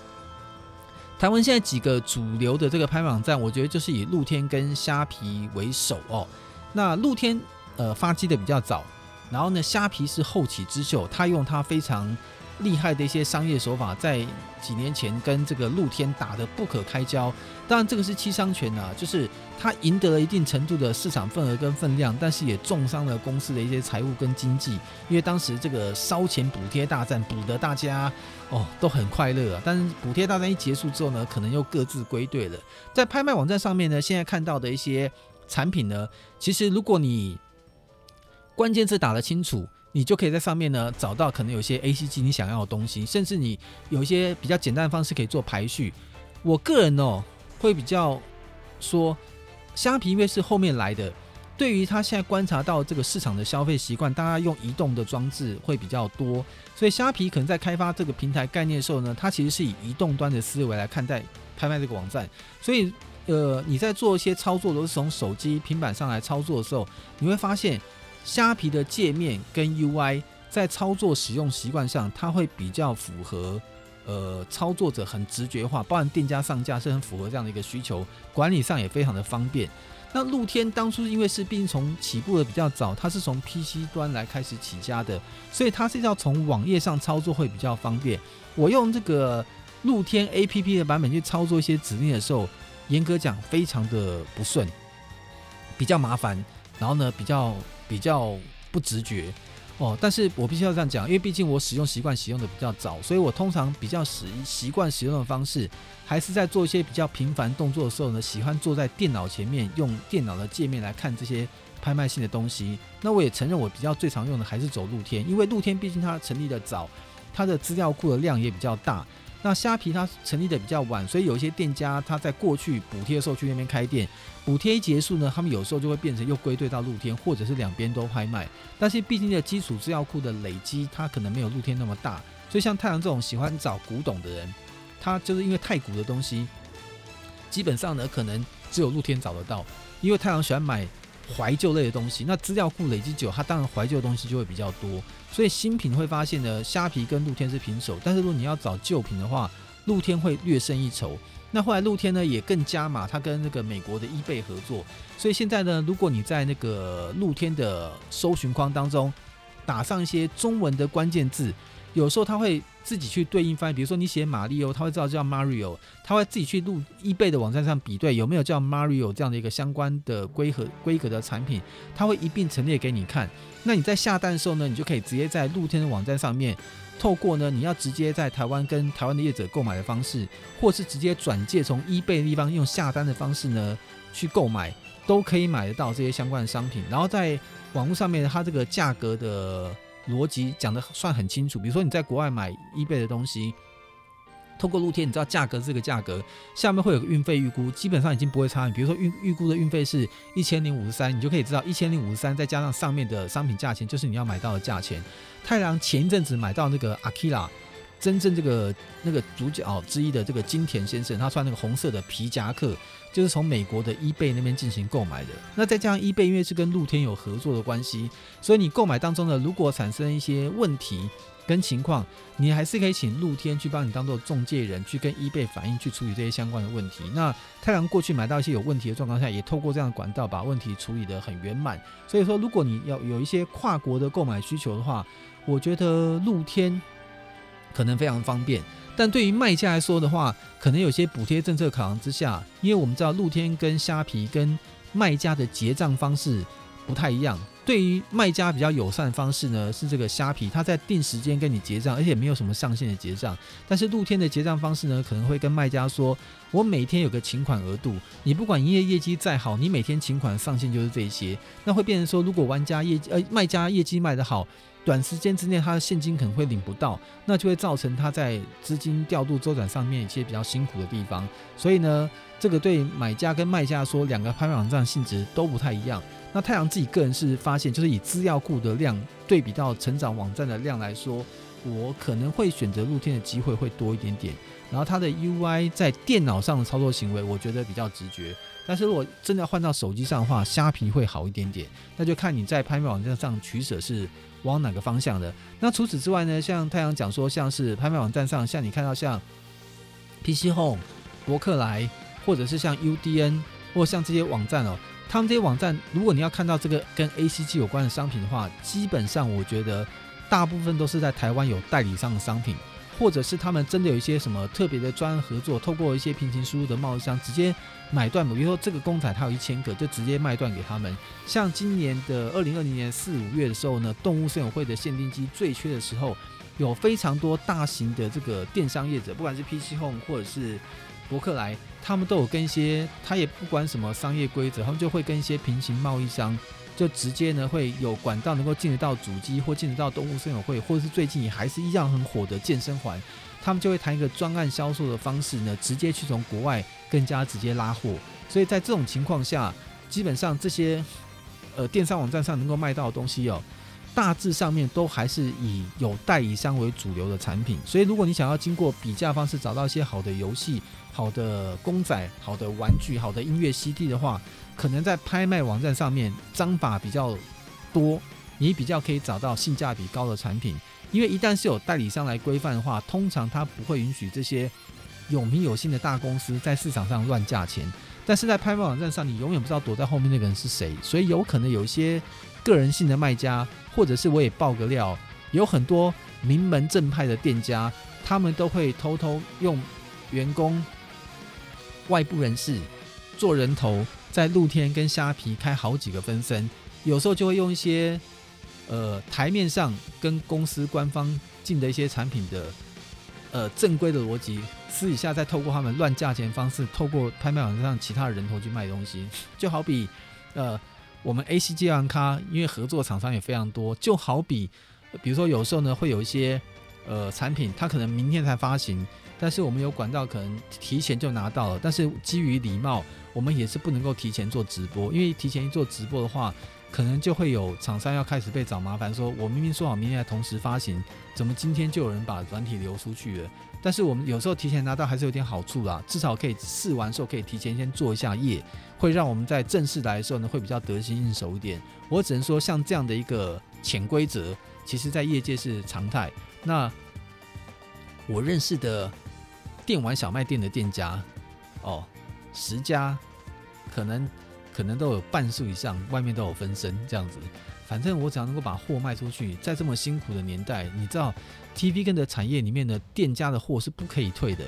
台湾现在几个主流的这个拍卖网站，我觉得就是以露天跟虾皮为首哦。那露天呃发迹的比较早，然后呢，虾皮是后起之秀，他用他非常。厉害的一些商业手法，在几年前跟这个露天打得不可开交。当然，这个是七伤拳啊，就是他赢得了一定程度的市场份额跟分量，但是也重伤了公司的一些财务跟经济。因为当时这个烧钱补贴大战，补得大家哦都很快乐啊。但是补贴大战一结束之后呢，可能又各自归队了。在拍卖网站上面呢，现在看到的一些产品呢，其实如果你关键字打得清楚。你就可以在上面呢找到可能有些 ACG 你想要的东西，甚至你有一些比较简单的方式可以做排序。我个人哦会比较说，虾皮因为是后面来的，对于他现在观察到这个市场的消费习惯，大家用移动的装置会比较多，所以虾皮可能在开发这个平台概念的时候呢，它其实是以移动端的思维来看待拍卖这个网站。所以呃你在做一些操作都是从手机、平板上来操作的时候，你会发现。虾皮的界面跟 UI 在操作使用习惯上，它会比较符合呃操作者很直觉化，包含店家上架是很符合这样的一个需求，管理上也非常的方便。那露天当初因为是毕竟从起步的比较早，它是从 PC 端来开始起家的，所以它是要从网页上操作会比较方便。我用这个露天 APP 的版本去操作一些指令的时候，严格讲非常的不顺，比较麻烦，然后呢比较。比较不直觉哦，但是我必须要这样讲，因为毕竟我使用习惯使用的比较早，所以我通常比较使习惯使用的方式，还是在做一些比较频繁动作的时候呢，喜欢坐在电脑前面，用电脑的界面来看这些拍卖性的东西。那我也承认，我比较最常用的还是走露天，因为露天毕竟它成立的早，它的资料库的量也比较大。那虾皮它成立的比较晚，所以有一些店家他在过去补贴的时候去那边开店，补贴一结束呢，他们有时候就会变成又归队到露天，或者是两边都拍卖。但是毕竟的基础资料库的累积，它可能没有露天那么大，所以像太阳这种喜欢找古董的人，他就是因为太古的东西，基本上呢可能只有露天找得到，因为太阳喜欢买。怀旧类的东西，那资料库累积久，它当然怀旧的东西就会比较多。所以新品会发现呢，虾皮跟露天是平手，但是如果你要找旧品的话，露天会略胜一筹。那后来露天呢也更加码，它跟那个美国的 eBay 合作，所以现在呢，如果你在那个露天的搜寻框当中打上一些中文的关键字，有时候他会。自己去对应翻译，比如说你写马里欧，他会知道叫 Mario，他会自己去录 eBay 的网站上比对有没有叫 Mario 这样的一个相关的规格规格的产品，他会一并陈列给你看。那你在下单的时候呢，你就可以直接在露天的网站上面，透过呢你要直接在台湾跟台湾的业者购买的方式，或是直接转介从 eBay 的地方用下单的方式呢去购买，都可以买得到这些相关的商品。然后在网络上面，它这个价格的。逻辑讲的算很清楚，比如说你在国外买 eBay 的东西，透过露天，你知道价格这个价格，下面会有个运费预估，基本上已经不会差。你比如说预预估的运费是一千零五十三，你就可以知道一千零五十三再加上上面的商品价钱，就是你要买到的价钱。太郎前一阵子买到那个 Akira。真正这个那个主角之一的这个金田先生，他穿那个红色的皮夹克，就是从美国的 eBay 那边进行购买的。那再加上 eBay 因为是跟露天有合作的关系，所以你购买当中呢，如果产生一些问题跟情况，你还是可以请露天去帮你当做中介人，去跟 eBay 反映，去处理这些相关的问题。那太郎过去买到一些有问题的状况下，也透过这样的管道把问题处理得很圆满。所以说，如果你要有一些跨国的购买需求的话，我觉得露天。可能非常方便，但对于卖家来说的话，可能有些补贴政策考量之下，因为我们知道露天跟虾皮跟卖家的结账方式不太一样。对于卖家比较友善的方式呢，是这个虾皮，他在定时间跟你结账，而且没有什么上限的结账。但是露天的结账方式呢，可能会跟卖家说，我每天有个请款额度，你不管营业业绩再好，你每天请款上限就是这些。那会变成说，如果玩家业绩呃卖家业绩卖得好，短时间之内他的现金可能会领不到，那就会造成他在资金调度周转上面一些比较辛苦的地方。所以呢，这个对买家跟卖家说，两个拍卖网站性质都不太一样。那太阳自己个人是发现，就是以资料库的量对比到成长网站的量来说，我可能会选择露天的机会会多一点点。然后它的 UI 在电脑上的操作行为，我觉得比较直觉。但是如果真的要换到手机上的话，虾皮会好一点点。那就看你在拍卖网站上取舍是往哪个方向的。那除此之外呢，像太阳讲说，像是拍卖网站上，像你看到像 PC Home、博客来，或者是像 UDN，或像这些网站哦。他们这些网站，如果你要看到这个跟 ACG 有关的商品的话，基本上我觉得大部分都是在台湾有代理商的商品，或者是他们真的有一些什么特别的专案合作，透过一些平行输入的贸易商直接买断。比如说这个公仔它有一千个，就直接卖断给他们。像今年的二零二零年四五月的时候呢，动物森友会的限定机最缺的时候，有非常多大型的这个电商业者，不管是 PC Home 或者是博客来。他们都有跟一些，他也不管什么商业规则，他们就会跟一些平行贸易商，就直接呢会有管道能够进得到主机，或进得到动物森友会，或者是最近也还是一样很火的健身环，他们就会谈一个专案销售的方式呢，直接去从国外更加直接拉货。所以在这种情况下，基本上这些呃电商网站上能够卖到的东西哦。大致上面都还是以有代理商为主流的产品，所以如果你想要经过比价方式找到一些好的游戏、好的公仔、好的玩具、好的音乐 CD 的话，可能在拍卖网站上面章法比较多，你比较可以找到性价比高的产品。因为一旦是有代理商来规范的话，通常他不会允许这些有名有姓的大公司在市场上乱价钱。但是在拍卖网站上，你永远不知道躲在后面那个人是谁，所以有可能有一些个人性的卖家。或者是我也爆个料，有很多名门正派的店家，他们都会偷偷用员工、外部人士做人头，在露天跟虾皮开好几个分身，有时候就会用一些呃台面上跟公司官方进的一些产品的呃正规的逻辑，私底下再透过他们乱价钱方式，透过拍卖网上其他的人头去卖东西，就好比呃。我们 ACG 玩咖，因为合作厂商也非常多，就好比，比如说有时候呢，会有一些呃产品，它可能明天才发行，但是我们有管道可能提前就拿到了，但是基于礼貌，我们也是不能够提前做直播，因为提前一做直播的话，可能就会有厂商要开始被找麻烦，说我明明说好明天来同时发行，怎么今天就有人把软体流出去了？但是我们有时候提前拿到还是有点好处啦，至少可以试玩的时候可以提前先做一下业，会让我们在正式来的时候呢会比较得心应手一点。我只能说像这样的一个潜规则，其实在业界是常态。那我认识的电玩小卖店的店家，哦，十家可能可能都有半数以上，外面都有分身这样子。反正我只要能够把货卖出去，在这么辛苦的年代，你知道。TV 跟的产业里面的店家的货是不可以退的，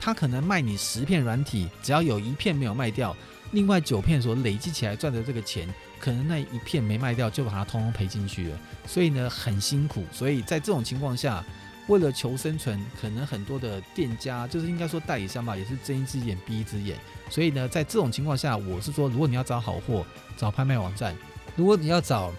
他可能卖你十片软体，只要有一片没有卖掉，另外九片所累积起来赚的这个钱，可能那一片没卖掉就把它通通赔进去了，所以呢很辛苦，所以在这种情况下，为了求生存，可能很多的店家就是应该说代理商吧，也是睁一只眼闭一只眼，所以呢在这种情况下，我是说，如果你要找好货，找拍卖网站；如果你要找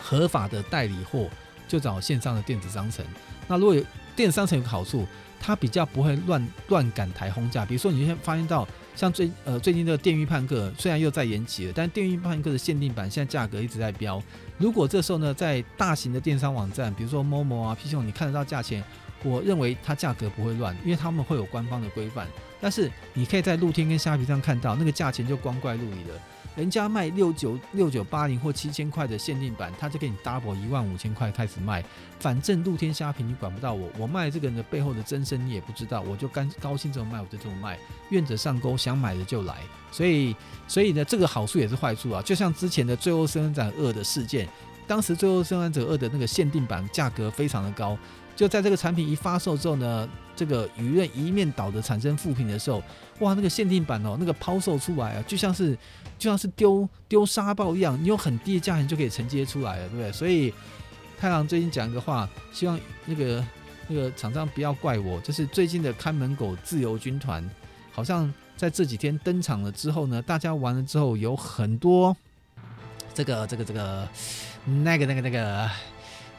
合法的代理货。就找线上的电子商城。那如果有电子商城有个好处，它比较不会乱乱赶台轰价。比如说，你先发现到像最呃最近这个《电驭叛客》虽然又在延期了，但《电驭叛客》的限定版现在价格一直在飙。如果这时候呢，在大型的电商网站，比如说 Momo 啊、PC 你看得到价钱，我认为它价格不会乱，因为他们会有官方的规范。但是你可以在露天跟虾皮上看到那个价钱就光怪陆离了。人家卖六九六九八零或七千块的限定版，他就给你 double 一万五千块开始卖。反正露天虾皮你管不到我，我卖这个人的背后的真身你也不知道，我就干高兴这么卖我就这么卖，愿者上钩，想买的就来。所以所以呢，这个好处也是坏处啊。就像之前的《最后生还者二》的事件，当时《最后生还者二》的那个限定版价格非常的高，就在这个产品一发售之后呢，这个舆论一面倒的产生负评的时候，哇，那个限定版哦，那个抛售出来啊，就像是就像是丢丢沙包一样，你有很低的价钱就可以承接出来了，对不对？所以太郎最近讲一个话，希望那个那个厂商不要怪我，就是最近的看门狗自由军团，好像在这几天登场了之后呢，大家玩了之后有很多这个这个这个。那个、那个、那个，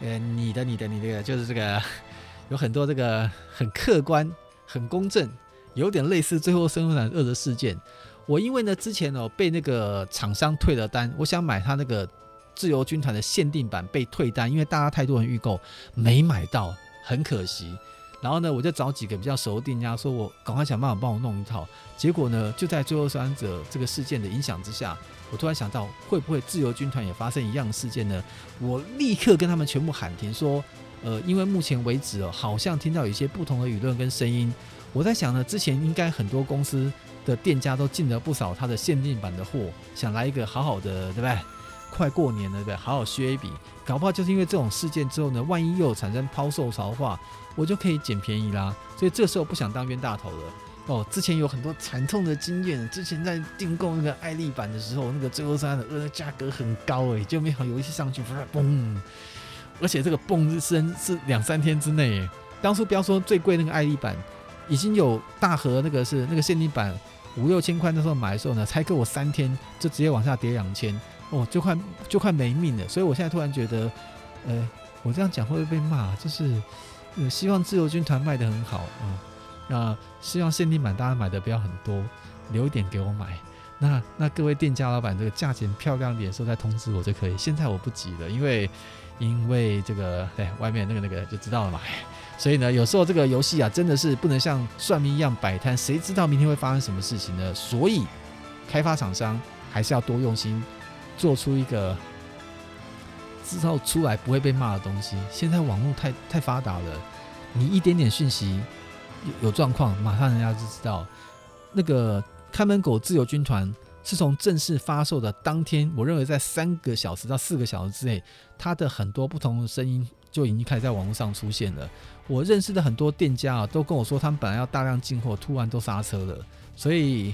呃，你的、你的、你的，就是这个，有很多这个很客观、很公正，有点类似《最后生还者二》的事件。我因为呢，之前哦被那个厂商退了单，我想买他那个自由军团的限定版被退单，因为大家太多人预购，没买到，很可惜。然后呢，我就找几个比较熟的店家，说我赶快想办法帮我弄一套。结果呢，就在《最后三者》这个事件的影响之下，我突然想到，会不会自由军团也发生一样的事件呢？我立刻跟他们全部喊停，说，呃，因为目前为止哦，好像听到有一些不同的舆论跟声音。我在想呢，之前应该很多公司的店家都进了不少他的限定版的货，想来一个好好的，对不对？快过年了，对不对？好好削一笔。搞不好就是因为这种事件之后呢，万一又产生抛售潮的话，我就可以捡便宜啦。所以这时候不想当冤大头了哦。之前有很多惨痛的经验，之前在订购那个爱丽版的时候，那个最后生还者二的价格很高诶，就没好游戏上去，嘣！而且这个嘣之声是两三天之内。当初不要说最贵那个爱丽版，已经有大盒那个是那个限定版五六千块，那时候买的时候呢，才给我三天就直接往下跌两千。哦，就快就快没命了，所以我现在突然觉得，呃，我这样讲会不会被骂？就是，呃，希望自由军团卖得很好啊，那、希望限定版大家买的不要很多，留一点给我买。那那各位店家老板，这个价钱漂亮点的时候再通知我就可以。现在我不急了，因为因为这个哎外面那个那个就知道了嘛。所以呢，有时候这个游戏啊，真的是不能像算命一样摆摊，谁知道明天会发生什么事情呢？所以开发厂商还是要多用心。做出一个制造出来不会被骂的东西。现在网络太太发达了，你一点点讯息有有状况，马上人家就知道。那个看门狗自由军团是从正式发售的当天，我认为在三个小时到四个小时之内，它的很多不同的声音就已经开始在网络上出现了。我认识的很多店家啊，都跟我说，他们本来要大量进货，突然都刹车了。所以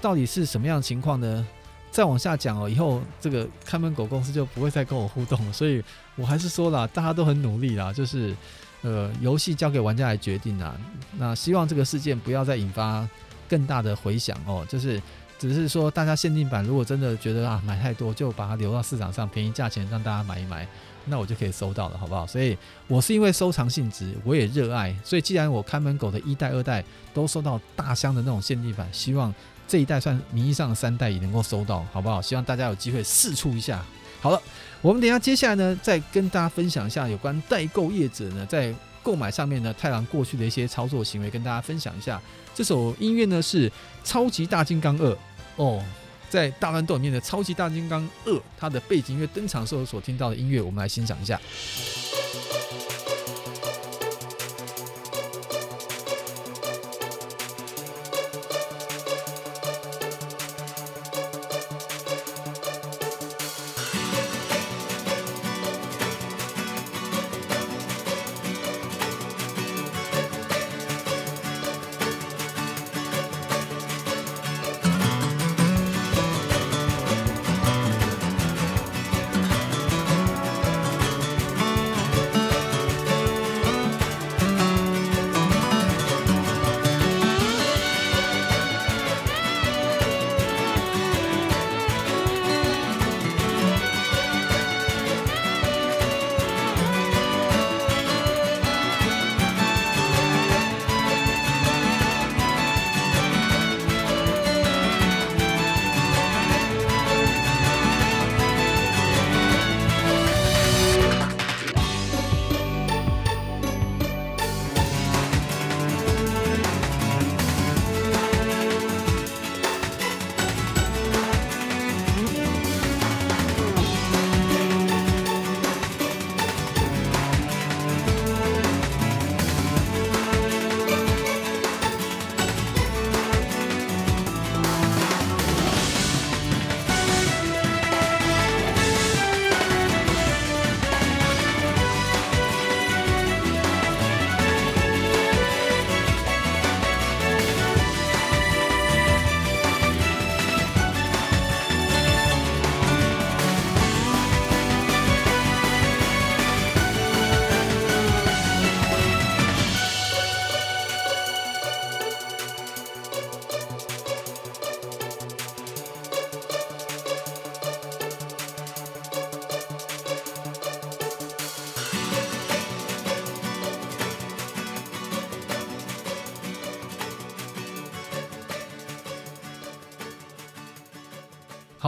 到底是什么样的情况呢？再往下讲哦，以后这个看门狗公司就不会再跟我互动了，所以我还是说了，大家都很努力啦，就是呃，游戏交给玩家来决定啦。那希望这个事件不要再引发更大的回响哦，就是只是说大家限定版如果真的觉得啊买太多，就把它留到市场上便宜价钱让大家买一买，那我就可以收到了，好不好？所以我是因为收藏性质，我也热爱，所以既然我看门狗的一代、二代都收到大箱的那种限定版，希望。这一代算名义上的三代也能够收到，好不好？希望大家有机会试出一下。好了，我们等下接下来呢，再跟大家分享一下有关代购业者呢在购买上面呢，太郎过去的一些操作行为，跟大家分享一下。这首音乐呢是《超级大金刚二》哦，在大乱斗里面的《超级大金刚二》，它的背景音乐登场时候所听到的音乐，我们来欣赏一下。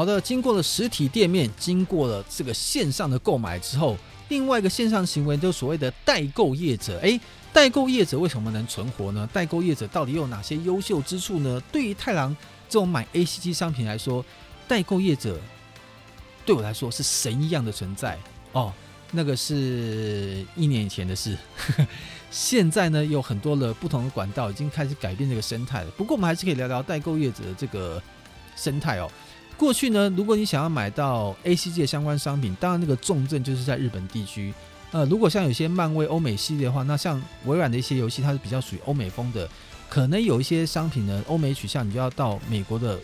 好的，经过了实体店面，经过了这个线上的购买之后，另外一个线上行为就是所谓的代购业者。诶，代购业者为什么能存活呢？代购业者到底有哪些优秀之处呢？对于太郎这种买 ACG 商品来说，代购业者对我来说是神一样的存在哦。那个是一年以前的事，现在呢有很多的不同的管道已经开始改变这个生态了。不过我们还是可以聊聊代购业者的这个生态哦。过去呢，如果你想要买到 ACG 的相关商品，当然那个重镇就是在日本地区。呃，如果像有些漫威欧美系列的话，那像微软的一些游戏，它是比较属于欧美风的，可能有一些商品呢，欧美取向，你就要到美国的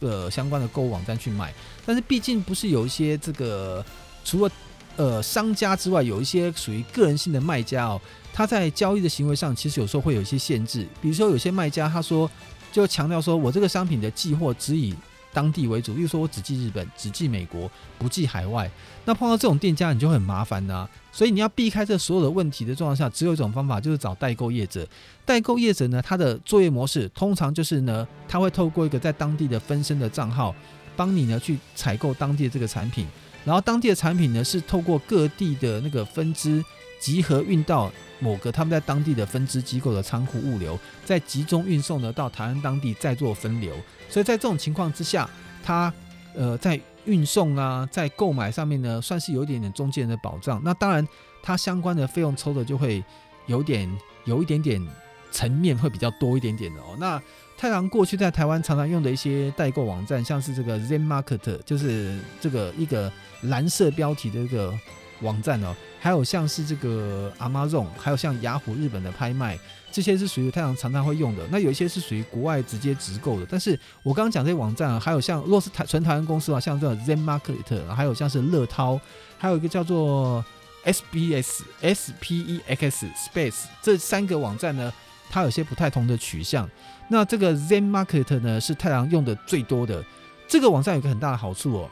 呃相关的购物网站去买。但是毕竟不是有一些这个除了呃商家之外，有一些属于个人性的卖家哦，他在交易的行为上其实有时候会有一些限制。比如说有些卖家他说就强调说我这个商品的寄货只以当地为主，例如说我只寄日本，只寄美国，不寄海外。那碰到这种店家，你就很麻烦呐、所以你要避开这所有的问题的状况下，只有一种方法，就是找代购业者。代购业者呢，他的作业模式通常就是呢，他会透过一个在当地的分身的账号，帮你呢去采购当地的这个产品。然后当地的产品呢，是透过各地的那个分支集合运到某个他们在当地的分支机构的仓库物流，再集中运送呢到台湾当地再做分流。所以在这种情况之下，他呃在运送啊，在购买上面呢，算是有一点点中间人的保障。那当然，它相关的费用抽的就会有点有一点点层面会比较多一点点的哦。那太郎过去在台湾常常用的一些代购网站，像是这个 Zen Market，就是这个一个蓝色标题的一个网站哦，还有像是这个 Amazon，还有像雅虎日本的拍卖。这些是属于太阳常常会用的，那有一些是属于国外直接直购的。但是我刚刚讲这些网站啊，还有像若是台纯台湾公司啊，像这个 Zen Market，还有像是乐淘，还有一个叫做 SBS S P E X Space 这三个网站呢，它有些不太同的取向。那这个 Zen Market 呢，是太阳用的最多的。这个网站有个很大的好处哦，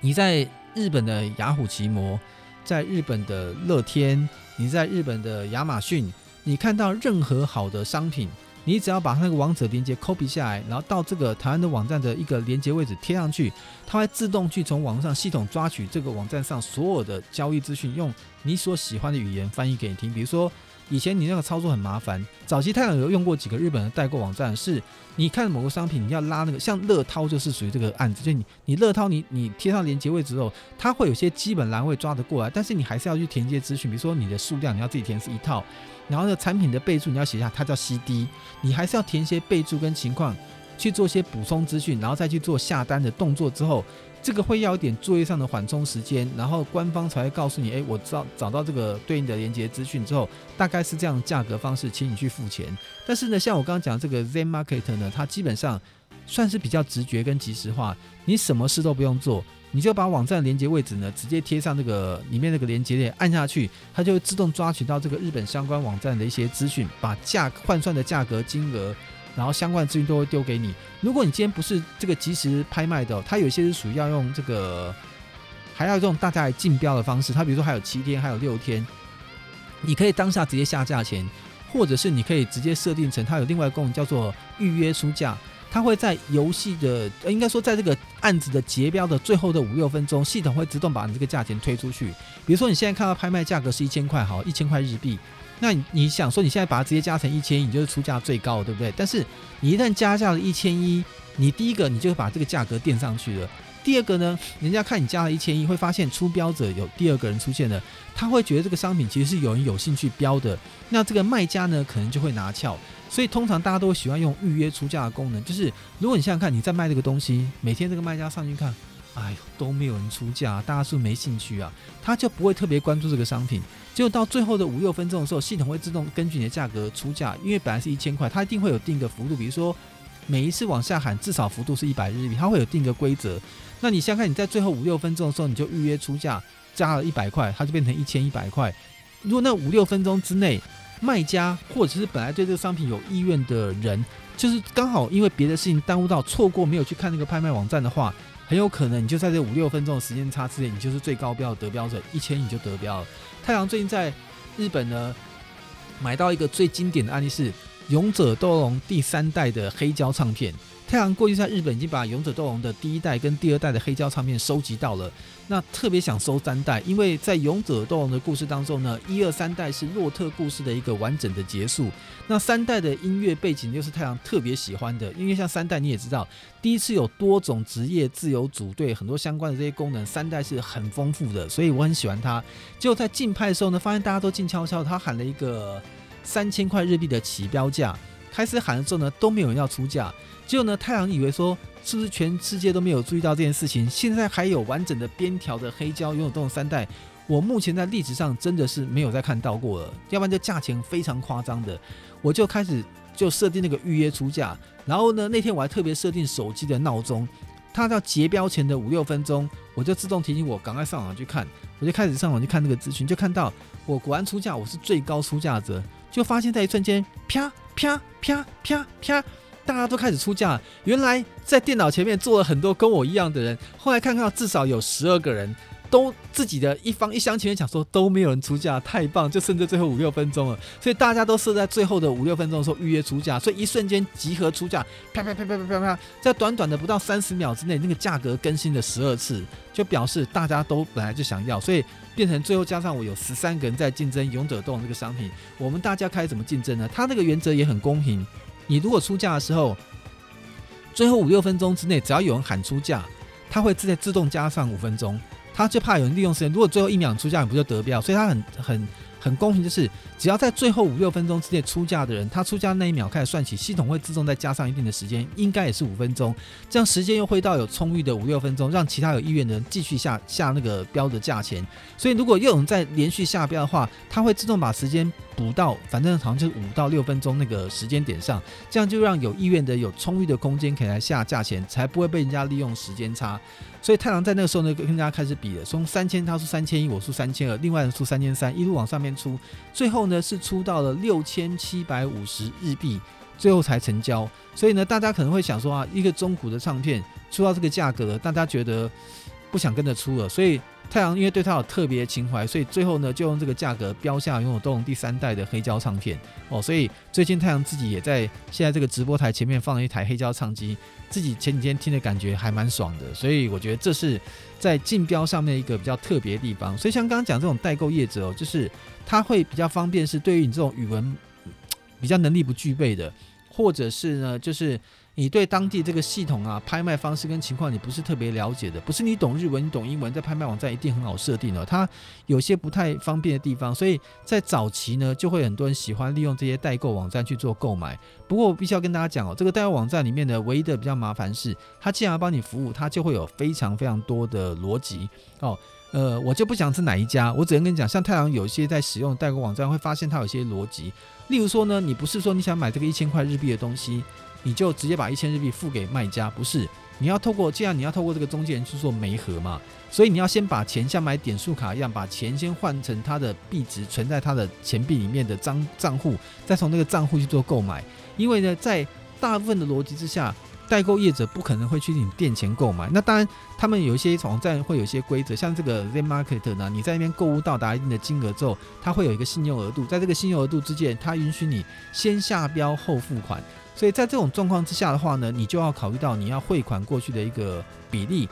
你在日本的雅虎奇摩，在日本的乐天，你在日本的亚马逊。你看到任何好的商品，你只要把那个网址连接 copy 下来，然后到这个台湾的网站的一个连接位置贴上去，它会自动去从网上系统抓取这个网站上所有的交易资讯，用你所喜欢的语言翻译给你听。比如说，以前你那个操作很麻烦，早期太阳有用过几个日本的代购网站，是你看某个商品，你要拉那个像乐淘就是属于这个案子，就你你乐淘你你贴上连接位置之后，它会有些基本栏位抓得过来，但是你还是要去填一些资讯，比如说你的数量你要自己填是一套。然后呢，产品的备注你要写下，它叫 CD，你还是要填一些备注跟情况，去做一些补充资讯，然后再去做下单的动作之后，这个会要一点作业上的缓冲时间，然后官方才会告诉你，哎，我找找到这个对应的连接资讯之后，大概是这样价格方式，请你去付钱。但是呢，像我刚刚讲这个 Zen Market 呢，它基本上算是比较直觉跟即时化，你什么事都不用做。你就把网站连接位置呢，直接贴上这个里面那个连接链，按下去，它就会自动抓取到这个日本相关网站的一些资讯，把价换算的价格、金额，然后相关的资讯都会丢给你。如果你今天不是这个即时拍卖的，它有一些是属于要用这个，还要用大家来竞标的方式。它比如说还有七天，还有六天，你可以当下直接下价钱，或者是你可以直接设定成它有另外一个功能叫做预约出价。它会在游戏的，应该说在这个案子的结标的最后的五六分钟，系统会自动把你这个价钱推出去。比如说你现在看到拍卖价格是一千块，好，一千块日币。那你想说你现在把它直接加成一千一，你就是出价最高，对不对？但是你一旦加价了一千一，你第一个你就把这个价格垫上去了。第二个呢，人家看你加了一千一，会发现出标者有第二个人出现了，他会觉得这个商品其实是有人有兴趣标的，那这个卖家呢可能就会拿翘。所以通常大家都喜欢用预约出价的功能，就是如果你想想看，你在卖这个东西，每天这个卖家上去看，哎呦都没有人出价，大家是不是没兴趣啊？他就不会特别关注这个商品。结果到最后的五六分钟的时候，系统会自动根据你的价格出价，因为本来是一千块，它一定会有定个幅度，比如说每一次往下喊至少幅度是一百日币，它会有定个规则。那你想看，你在最后五六分钟的时候，你就预约出价加了一百块，它就变成一千一百块。如果那五六分钟之内，卖家或者是本来对这个商品有意愿的人，就是刚好因为别的事情耽误到错过没有去看那个拍卖网站的话，很有可能你就在这五六分钟的时间差之内，你就是最高标的得标者，一千你就得标了。太阳最近在日本呢买到一个最经典的案例是勇者斗龙第三代的黑胶唱片。太阳过去在日本已经把勇者斗龙的第一代跟第二代的黑胶唱片收集到了，那特别想收三代，因为在勇者斗龙的故事当中呢，一二三代是洛特故事的一个完整的结束，那三代的音乐背景又是太阳特别喜欢的，因为像三代你也知道，第一次有多种职业自由组队，很多相关的这些功能，三代是很丰富的，所以我很喜欢它。结果在竞拍的时候呢，发现大家都静悄悄，他喊了一个三千块日币的起标价，开始喊的时候呢，都没有人要出价。结果呢，太阳以为说是不是全世界都没有注意到这件事情？现在还有完整的边条的黑胶，拥有这种三代，我目前在历史上真的是没有再看到过了。要不然就价钱非常夸张的，我就开始就设定那个预约出价。然后呢，那天我还特别设定手机的闹钟，它到结标前的五六分钟，我就自动提醒我赶快上网去看。我就开始上网去看那个资讯，就看到我果然出价，我是最高出价者，就发现在一瞬间，啪啪啪啪啪。大家都开始出价，原来在电脑前面坐了很多跟我一样的人。后来看看，至少有十二个人都自己的一方一厢情愿讲说都没有人出价，太棒，就剩这最后五六分钟了。所以大家都设在最后的五六分钟的时候预约出价，所以一瞬间集合出价，啪啪啪啪啪啪啪，在短短的不到三十秒之内，那个价格更新了十二次，就表示大家都本来就想要，所以变成最后加上我有十三个人在竞争勇者斗这个商品。我们大家开始怎么竞争呢？他那个原则也很公平。你如果出价的时候，最后五六分钟之内，只要有人喊出价，他会自动自动加上五分钟。他就怕有人利用时间，如果最后一秒出价，你不就得标？所以他很很。很公平，就是只要在最后五六分钟之内出价的人，他出价那一秒开始算起，系统会自动再加上一定的时间，应该也是五分钟。这样时间又回到有充裕的五六分钟，让其他有意愿的人继续下下那个标的价钱。所以如果又有人在连续下标的话，他会自动把时间补到，反正好像就是五到六分钟那个时间点上，这样就让有意愿的有充裕的空间可以来下价钱，才不会被人家利用时间差。所以太郎在那个时候呢，跟大家开始比了，从三千他出三千一，我出三千二，另外人出三千三，一路往上面出，最后呢是出到了六千七百五十日币，最后才成交。所以呢，大家可能会想说啊，一个中古的唱片出到这个价格了，大家觉得不想跟着出了，所以。太阳因为对他有特别情怀，所以最后呢就用这个价格标下勇者斗龙第三代的黑胶唱片哦。所以最近太阳自己也在现在这个直播台前面放了一台黑胶唱机，自己前几天听的感觉还蛮爽的。所以我觉得这是在竞标上面一个比较特别的地方。所以像刚刚讲这种代购业者哦，就是他会比较方便，是对于你这种语文比较能力不具备的，或者是呢就是。你对当地这个系统啊，拍卖方式跟情况你不是特别了解的，不是你懂日文，你懂英文，在拍卖网站一定很好设定的。它有些不太方便的地方，所以在早期呢，就会很多人喜欢利用这些代购网站去做购买。不过我必须要跟大家讲哦，这个代购网站里面的唯一的比较麻烦是，它既然要帮你服务，它就会有非常非常多的逻辑哦。呃，我就不讲是哪一家，我只能跟你讲，像太阳有一些在使用代购网站，会发现它有些逻辑。例如说呢，你不是说你想买这个一千块日币的东西。你就直接把一千日币付给卖家，不是？你要透过，既然你要透过这个中介人去做媒合嘛，所以你要先把钱像买点数卡一样，把钱先换成他的币值，存在他的钱币里面的账账户，再从那个账户去做购买。因为呢，在大部分的逻辑之下，代购业者不可能会去你店前购买。那当然，他们有一些网站会有一些规则，像这个 Z Market 呢，你在那边购物到达一定的金额之后，它会有一个信用额度，在这个信用额度之间，它允许你先下标后付款。所以在这种状况之下的话呢，你就要考虑到你要汇款过去的一个比例。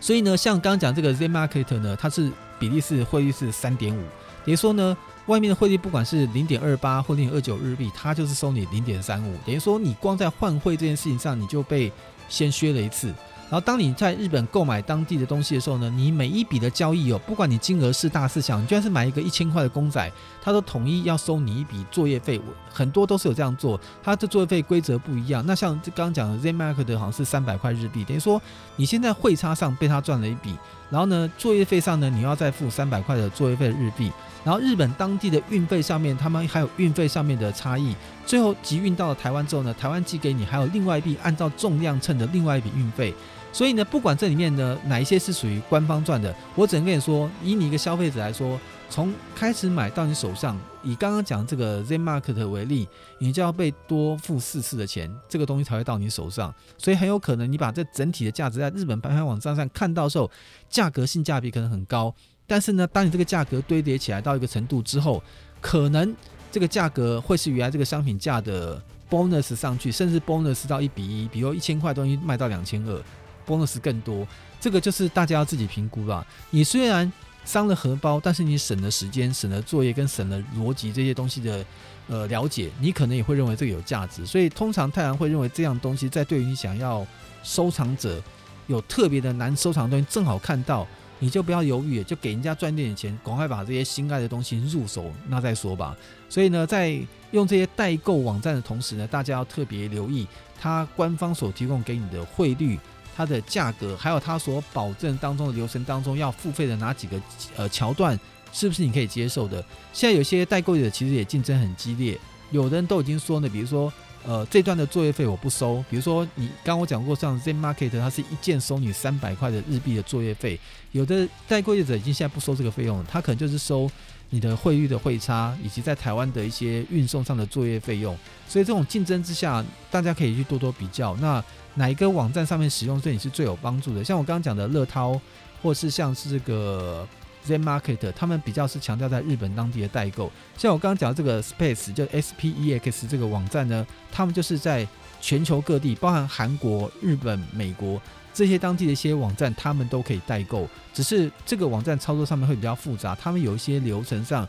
所以呢，像刚讲这个 Z Market 呢，它是比例是汇率是三点五，等于说呢，外面的汇率不管是零点二八或零点二九日币，它就是收你零点三五，等于说你光在换汇这件事情上，你就被先削了一次。然后，当你在日本购买当地的东西的时候呢，你每一笔的交易哦，不管你金额是大是小，你就算是买一个一千块的公仔，他都统一要收你一笔作业费。很多都是有这样做，他的作业费规则不一样。那像刚刚讲的 Z Mark 的好像是三百块日币，等于说你现在汇差上被他赚了一笔，然后呢，作业费上呢，你要再付三百块的作业费日币。然后日本当地的运费上面，他们还有运费上面的差异。最后集运到了台湾之后呢，台湾寄给你还有另外一笔按照重量称的另外一笔运费。所以呢，不管这里面呢哪一些是属于官方赚的，我只能跟你说，以你一个消费者来说，从开始买到你手上，以刚刚讲这个 Z Market 为例，你就要被多付四次的钱，这个东西才会到你手上。所以很有可能你把这整体的价值在日本拍卖网站上看到时候，价格性价比可能很高。但是呢，当你这个价格堆叠起来到一个程度之后，可能这个价格会是原来这个商品价的 bonus 上去，甚至 bonus 到一比一，比如一千块东西卖到两千二，bonus 更多，这个就是大家要自己评估吧。你虽然伤了荷包，但是你省了时间、省了作业跟省了逻辑这些东西的呃了解，你可能也会认为这个有价值。所以通常太阳会认为这样东西在对于你想要收藏者有特别的难收藏的东西，正好看到。你就不要犹豫，就给人家赚点钱，赶快把这些心爱的东西入手，那再说吧。所以呢，在用这些代购网站的同时呢，大家要特别留意它官方所提供给你的汇率、它的价格，还有它所保证当中的流程当中要付费的哪几个呃桥段，是不是你可以接受的？现在有些代购者其实也竞争很激烈，有的人都已经说呢，比如说。呃，这段的作业费我不收。比如说，你刚我讲过，像 Z Market，它是一件收你三百块的日币的作业费。有的代购业者已经现在不收这个费用，他可能就是收你的汇率的汇差，以及在台湾的一些运送上的作业费用。所以这种竞争之下，大家可以去多多比较。那哪一个网站上面使用对你是最有帮助的？像我刚刚讲的乐淘，或是像是这个。Zen Market，他们比较是强调在日本当地的代购，像我刚刚讲的这个 Space，就 S P E X 这个网站呢，他们就是在全球各地，包含韩国、日本、美国这些当地的一些网站，他们都可以代购，只是这个网站操作上面会比较复杂，他们有一些流程上。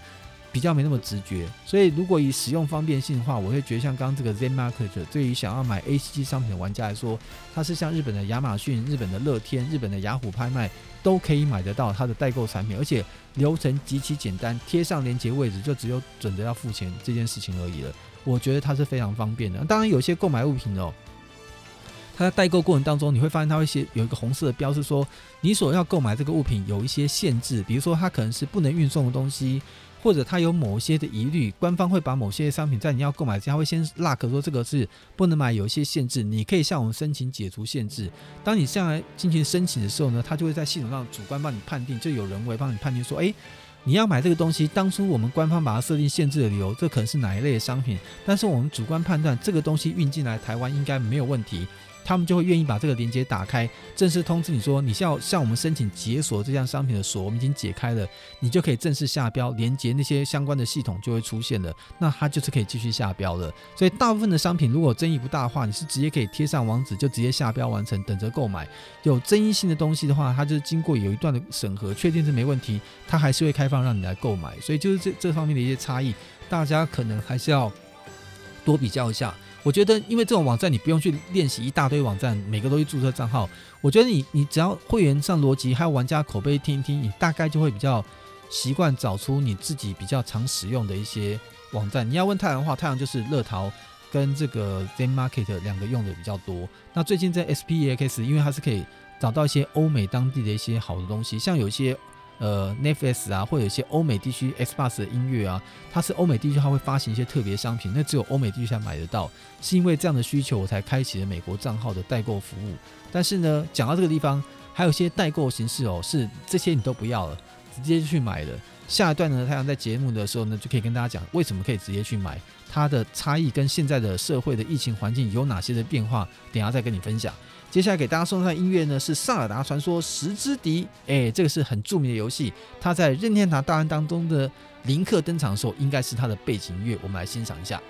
比较没那么直觉，所以如果以使用方便性的话，我会觉得像刚刚这个 Zen Market，对于想要买 ACG 商品的玩家来说，它是像日本的亚马逊、日本的乐天、日本的雅虎拍卖都可以买得到它的代购产品，而且流程极其简单，贴上链接位置就只有准着要付钱这件事情而已了。我觉得它是非常方便的。当然，有些购买物品哦，它在代购过程当中，你会发现它会写有一个红色的标示说，你所要购买这个物品有一些限制，比如说它可能是不能运送的东西。或者他有某些的疑虑，官方会把某些商品在你要购买之前，他会先 lock 说这个是不能买，有一些限制，你可以向我们申请解除限制。当你向来进行申请的时候呢，他就会在系统上主观帮你判定，就有人为帮你判定说，诶，你要买这个东西，当初我们官方把它设定限制的理由，这可能是哪一类的商品，但是我们主观判断这个东西运进来台湾应该没有问题。他们就会愿意把这个链接打开，正式通知你说，你需要向我们申请解锁这项商品的锁，我们已经解开了，你就可以正式下标，连接那些相关的系统就会出现了，那它就是可以继续下标了。所以大部分的商品如果争议不大的话，你是直接可以贴上网址就直接下标完成，等着购买。有争议性的东西的话，它就是经过有一段的审核，确定是没问题，它还是会开放让你来购买。所以就是这这方面的一些差异，大家可能还是要多比较一下。我觉得，因为这种网站你不用去练习一大堆网站，每个都去注册账号。我觉得你你只要会员上逻辑，还有玩家口碑听一听，你大概就会比较习惯找出你自己比较常使用的一些网站。你要问太阳的话，太阳就是乐淘跟这个 Z Market 两个用的比较多。那最近在 SPEX，因为它是可以找到一些欧美当地的一些好的东西，像有一些。呃，Netflix 啊，或者一些欧美地区 Xbox 的音乐啊，它是欧美地区它会发行一些特别商品，那只有欧美地区才买得到。是因为这样的需求，我才开启了美国账号的代购服务。但是呢，讲到这个地方，还有一些代购形式哦，是这些你都不要了，直接就去买了。下一段呢，太阳在节目的时候呢，就可以跟大家讲为什么可以直接去买，它的差异跟现在的社会的疫情环境有哪些的变化，等下再跟你分享。接下来给大家送上音乐呢，是《萨尔达传说：时之笛》。哎，这个是很著名的游戏，它在任天堂大案当中的林克登场的时候，应该是它的背景音乐。我们来欣赏一下。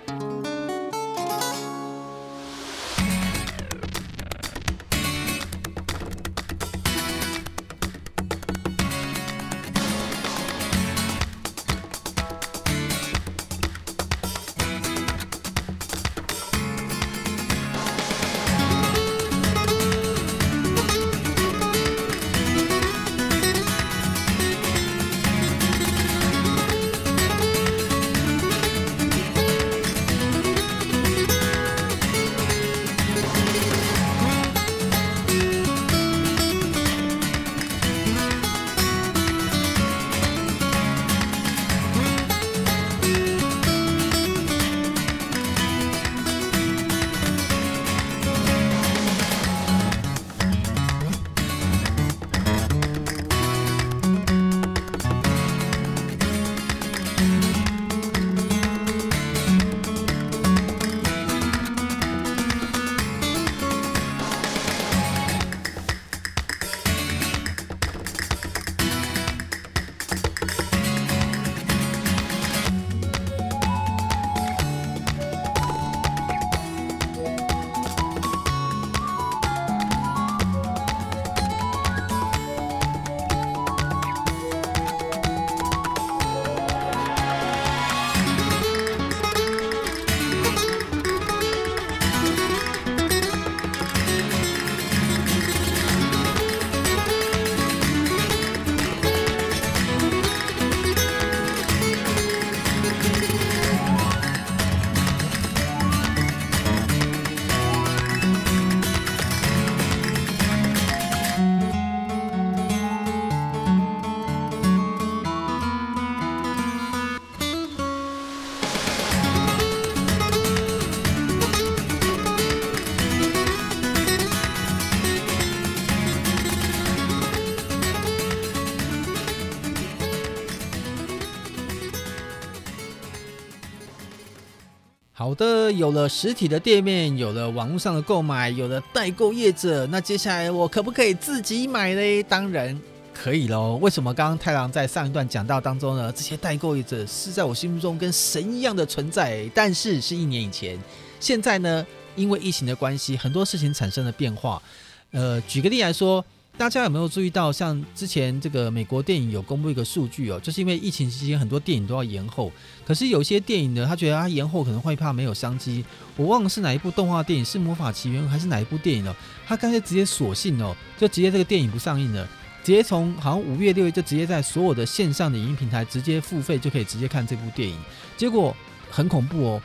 好的，有了实体的店面，有了网络上的购买，有了代购业者，那接下来我可不可以自己买嘞？当然可以喽。为什么刚刚太郎在上一段讲到当中呢？这些代购业者是在我心目中跟神一样的存在，但是是一年以前。现在呢，因为疫情的关系，很多事情产生了变化。呃，举个例来说。大家有没有注意到，像之前这个美国电影有公布一个数据哦，就是因为疫情期间很多电影都要延后，可是有些电影呢，他觉得他延后可能会怕没有商机。我忘了是哪一部动画电影，是《魔法奇缘》还是哪一部电影了？他干脆直接索性哦，就直接这个电影不上映了，直接从好像五月六月就直接在所有的线上的影音平台直接付费就可以直接看这部电影。结果很恐怖哦，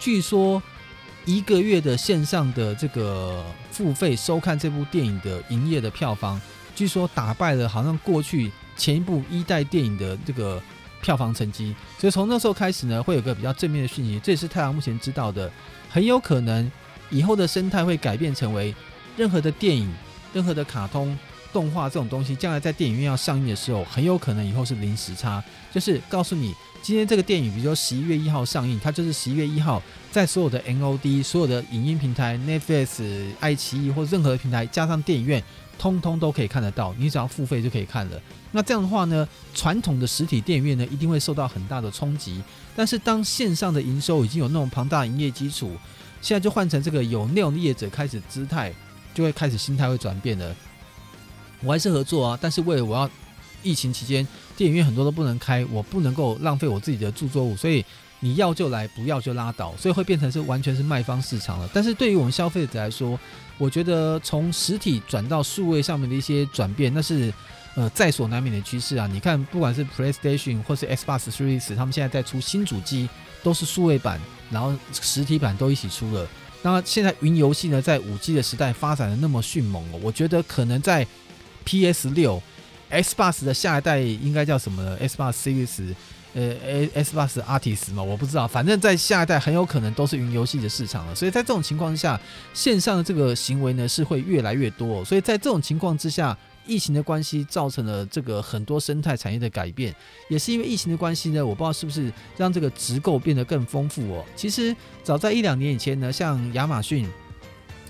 据说。一个月的线上的这个付费收看这部电影的营业的票房，据说打败了好像过去前一部一代电影的这个票房成绩。所以从那时候开始呢，会有个比较正面的讯息，这也是太阳目前知道的。很有可能以后的生态会改变成为任何的电影、任何的卡通动画这种东西，将来在电影院要上映的时候，很有可能以后是零时差，就是告诉你。今天这个电影，比如说十一月一号上映，它就是十一月一号在所有的 NOD、所有的影音平台、Netflix、爱奇艺或任何平台，加上电影院，通通都可以看得到。你只要付费就可以看了。那这样的话呢，传统的实体电影院呢，一定会受到很大的冲击。但是当线上的营收已经有那种庞大营业基础，现在就换成这个有内容的业者开始姿态，就会开始心态会转变了。我还是合作啊，但是为了我要。疫情期间，电影院很多都不能开，我不能够浪费我自己的著作物，所以你要就来，不要就拉倒，所以会变成是完全是卖方市场了。但是对于我们消费者来说，我觉得从实体转到数位上面的一些转变，那是呃在所难免的趋势啊。你看，不管是 PlayStation 或是 Xbox Series，他们现在在出新主机，都是数位版，然后实体版都一起出了。那现在云游戏呢，在五 G 的时代发展的那么迅猛哦，我觉得可能在 PS 六。Xbox 的下一代应该叫什么呢？Xbox Series，呃，Xbox Artist 嘛，我不知道。反正在下一代很有可能都是云游戏的市场了。所以在这种情况之下，线上的这个行为呢是会越来越多。所以在这种情况之下，疫情的关系造成了这个很多生态产业的改变，也是因为疫情的关系呢，我不知道是不是让这个直购变得更丰富哦。其实早在一两年以前呢，像亚马逊。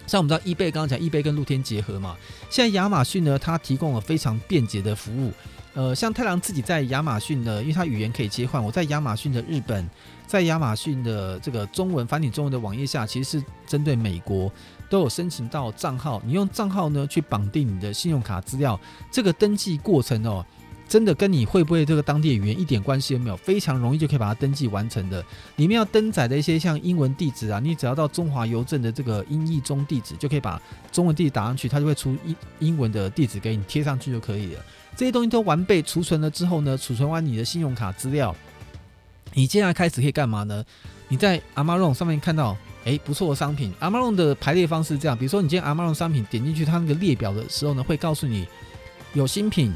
像我们知道易贝刚刚讲易贝跟露天结合嘛。现在亚马逊呢，它提供了非常便捷的服务。呃，像太郎自己在亚马逊呢，因为它语言可以切换。我在亚马逊的日本，在亚马逊的这个中文繁体中文的网页下，其实是针对美国都有申请到账号。你用账号呢去绑定你的信用卡资料，这个登记过程哦。真的跟你会不会这个当地语言一点关系都没有，非常容易就可以把它登记完成的。里面要登载的一些像英文地址啊，你只要到中华邮政的这个英译中地址，就可以把中文地址打上去，它就会出英英文的地址给你贴上去就可以了。这些东西都完备储存了之后呢，储存完你的信用卡资料，你接下来开始可以干嘛呢？你在 Amazon 上面看到哎不错的商品，Amazon 的排列方式是这样，比如说你今天 Amazon 商品点进去它那个列表的时候呢，会告诉你有新品。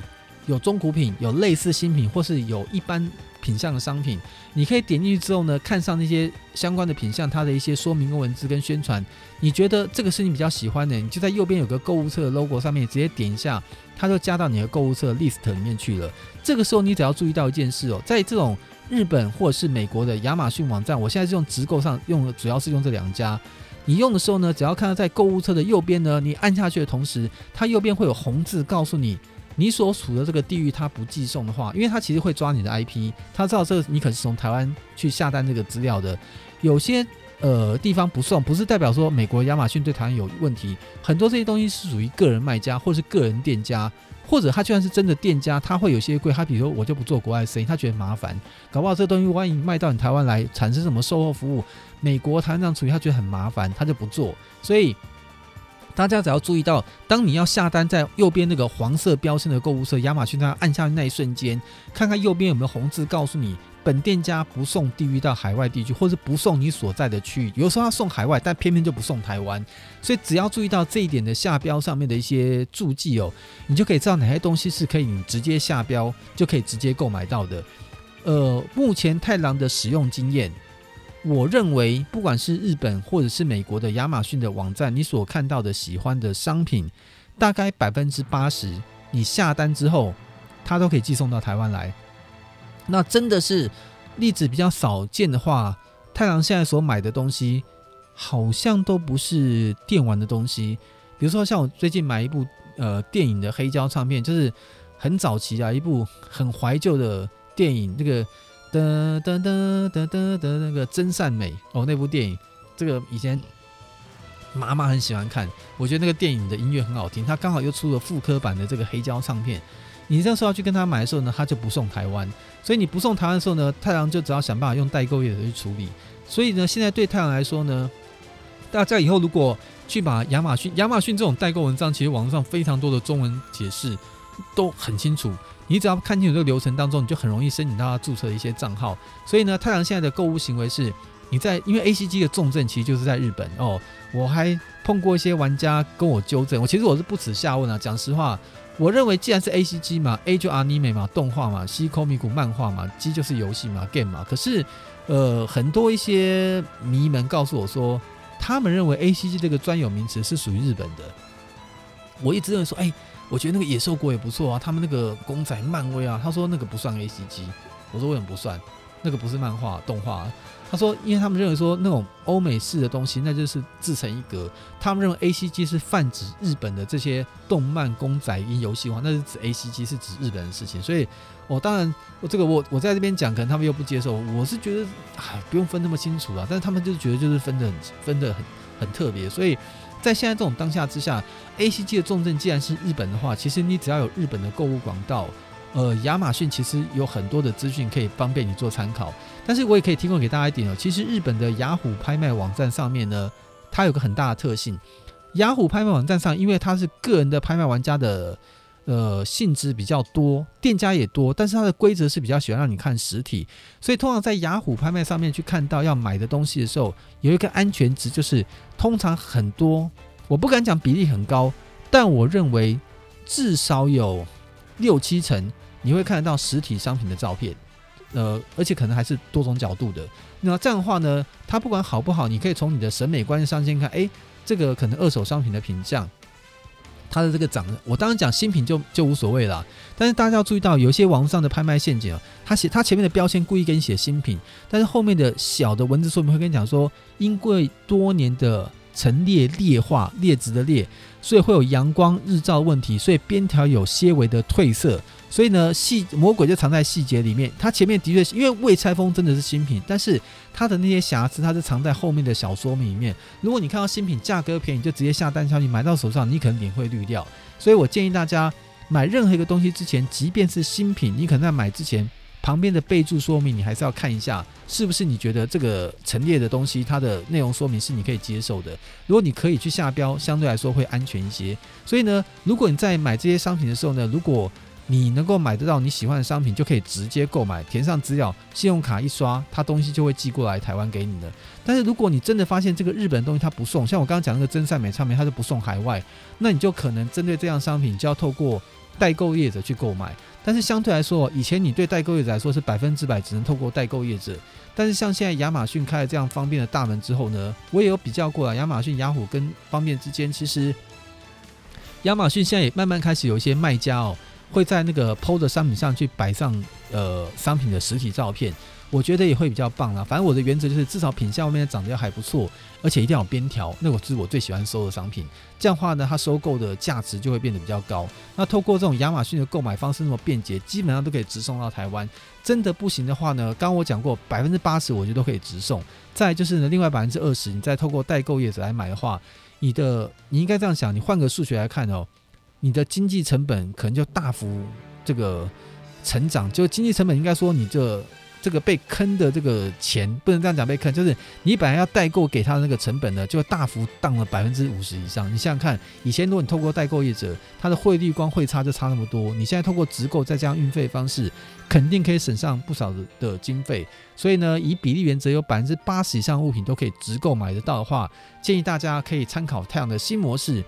有中古品，有类似新品，或是有一般品相的商品，你可以点进去之后呢，看上那些相关的品相，它的一些说明跟文字跟宣传，你觉得这个是你比较喜欢的，你就在右边有个购物车的 logo 上面直接点一下，它就加到你的购物车 list 里面去了。这个时候你只要注意到一件事哦，在这种日本或者是美国的亚马逊网站，我现在是用直购上用的，主要是用这两家。你用的时候呢，只要看到在购物车的右边呢，你按下去的同时，它右边会有红字告诉你。你所处的这个地域，它不寄送的话，因为它其实会抓你的 IP，它知道这个你可是从台湾去下单这个资料的。有些呃地方不送，不是代表说美国亚马逊对台湾有问题。很多这些东西是属于个人卖家或是个人店家，或者他就算是真的店家，他会有些贵。他比如说我就不做国外生意，他觉得麻烦，搞不好这东西万一卖到你台湾来，产生什么售后服务，美国台湾这样处理，他觉得很麻烦，他就不做。所以。大家只要注意到，当你要下单，在右边那个黄色标签的购物车，亚马逊它按下去那一瞬间，看看右边有没有红字，告诉你本店家不送地域到海外地区，或是不送你所在的区域。有时候要送海外，但偏偏就不送台湾。所以只要注意到这一点的下标上面的一些注记哦，你就可以知道哪些东西是可以你直接下标就可以直接购买到的。呃，目前太郎的使用经验。我认为，不管是日本或者是美国的亚马逊的网站，你所看到的喜欢的商品，大概百分之八十，你下单之后，它都可以寄送到台湾来。那真的是例子比较少见的话，太郎现在所买的东西，好像都不是电玩的东西。比如说，像我最近买一部呃电影的黑胶唱片，就是很早期啊，一部很怀旧的电影，那个噔噔噔噔噔噔那个真善美哦，那部电影，这个以前妈妈很喜欢看，我觉得那个电影的音乐很好听，它刚好又出了复刻版的这个黑胶唱片。你这时候要去跟他买的时候呢，他就不送台湾，所以你不送台湾的时候呢，太阳就只要想办法用代购业者去处理。所以呢，现在对太阳来说呢，大家以后如果去把亚马逊、亚马逊这种代购文章，其实网络上非常多的中文解释都很清楚。你只要看清楚这个流程当中，你就很容易申请到他注册一些账号。所以呢，太郎现在的购物行为是，你在因为 ACG 的重镇其实就是在日本哦。我还碰过一些玩家跟我纠正，我其实我是不耻下问啊。讲实话，我认为既然是 ACG 嘛，A 就 Anime 嘛，动画嘛，C Comic 漫画嘛，G 就是游戏嘛，Game 嘛。可是，呃，很多一些迷们告诉我说。他们认为 A C G 这个专有名词是属于日本的。我一直认为说，哎、我觉得那个野兽国也不错啊，他们那个公仔漫威啊，他说那个不算 A C G。我说为什么不算？那个不是漫画动画。他说，因为他们认为说那种欧美式的东西，那就是自成一格。他们认为 A C G 是泛指日本的这些动漫公仔跟游戏化，那是指 A C G 是指日本的事情。所以，我当然我这个我我在这边讲，可能他们又不接受。我是觉得，哎，不用分那么清楚啊。但是他们就是觉得就是分得很分得很很特别。所以在现在这种当下之下，A C G 的重镇既然是日本的话，其实你只要有日本的购物广告。呃，亚马逊其实有很多的资讯可以方便你做参考，但是我也可以提供给大家一点哦。其实日本的雅虎拍卖网站上面呢，它有个很大的特性，雅虎拍卖网站上，因为它是个人的拍卖玩家的呃性质比较多，店家也多，但是它的规则是比较喜欢让你看实体，所以通常在雅虎拍卖上面去看到要买的东西的时候，有一个安全值，就是通常很多，我不敢讲比例很高，但我认为至少有六七成。你会看得到实体商品的照片，呃，而且可能还是多种角度的。那这样的话呢，它不管好不好，你可以从你的审美观上先看，哎，这个可能二手商品的品相，它的这个涨，我当然讲新品就就无所谓了。但是大家要注意到，有一些网络上的拍卖陷阱啊，它写它前面的标签故意给你写新品，但是后面的小的文字说明会跟你讲说，因为多年的陈列劣化，劣质的劣，所以会有阳光日照问题，所以边条有些微的褪色。所以呢，细魔鬼就藏在细节里面。它前面的确是因为未拆封，真的是新品，但是它的那些瑕疵，它是藏在后面的小说明里面。如果你看到新品价格便宜，就直接下单下去买到手上，你可能脸会绿掉。所以我建议大家买任何一个东西之前，即便是新品，你可能在买之前旁边的备注说明，你还是要看一下，是不是你觉得这个陈列的东西，它的内容说明是你可以接受的。如果你可以去下标，相对来说会安全一些。所以呢，如果你在买这些商品的时候呢，如果你能够买得到你喜欢的商品，就可以直接购买，填上资料，信用卡一刷，它东西就会寄过来台湾给你的。但是如果你真的发现这个日本东西它不送，像我刚刚讲那个真善美唱片，它就不送海外，那你就可能针对这样商品就要透过代购业者去购买。但是相对来说，以前你对代购业者来说是百分之百只能透过代购业者，但是像现在亚马逊开了这样方便的大门之后呢，我也有比较过了，亚马逊、雅虎跟方便之间，其实亚马逊现在也慢慢开始有一些卖家哦。会在那个 PO 的商品上去摆上呃商品的实体照片，我觉得也会比较棒啦。反正我的原则就是至少品相外面长得要还不错，而且一定要有边条，那我是我最喜欢收的商品。这样的话呢，它收购的价值就会变得比较高。那透过这种亚马逊的购买方式那么便捷，基本上都可以直送到台湾。真的不行的话呢，刚刚我讲过百分之八十我觉得都可以直送。再就是呢，另外百分之二十，你再透过代购业者来买的话，你的你应该这样想，你换个数学来看哦。你的经济成本可能就大幅这个成长，就经济成本应该说你这这个被坑的这个钱不能这样讲被坑，就是你本来要代购给他的那个成本呢，就大幅降了百分之五十以上。你想想看，以前如果你透过代购业者，他的汇率光汇差就差那么多，你现在透过直购再加上运费方式，肯定可以省上不少的的经费。所以呢，以比例原则，有百分之八十以上物品都可以直购买得到的话，建议大家可以参考太阳的新模式。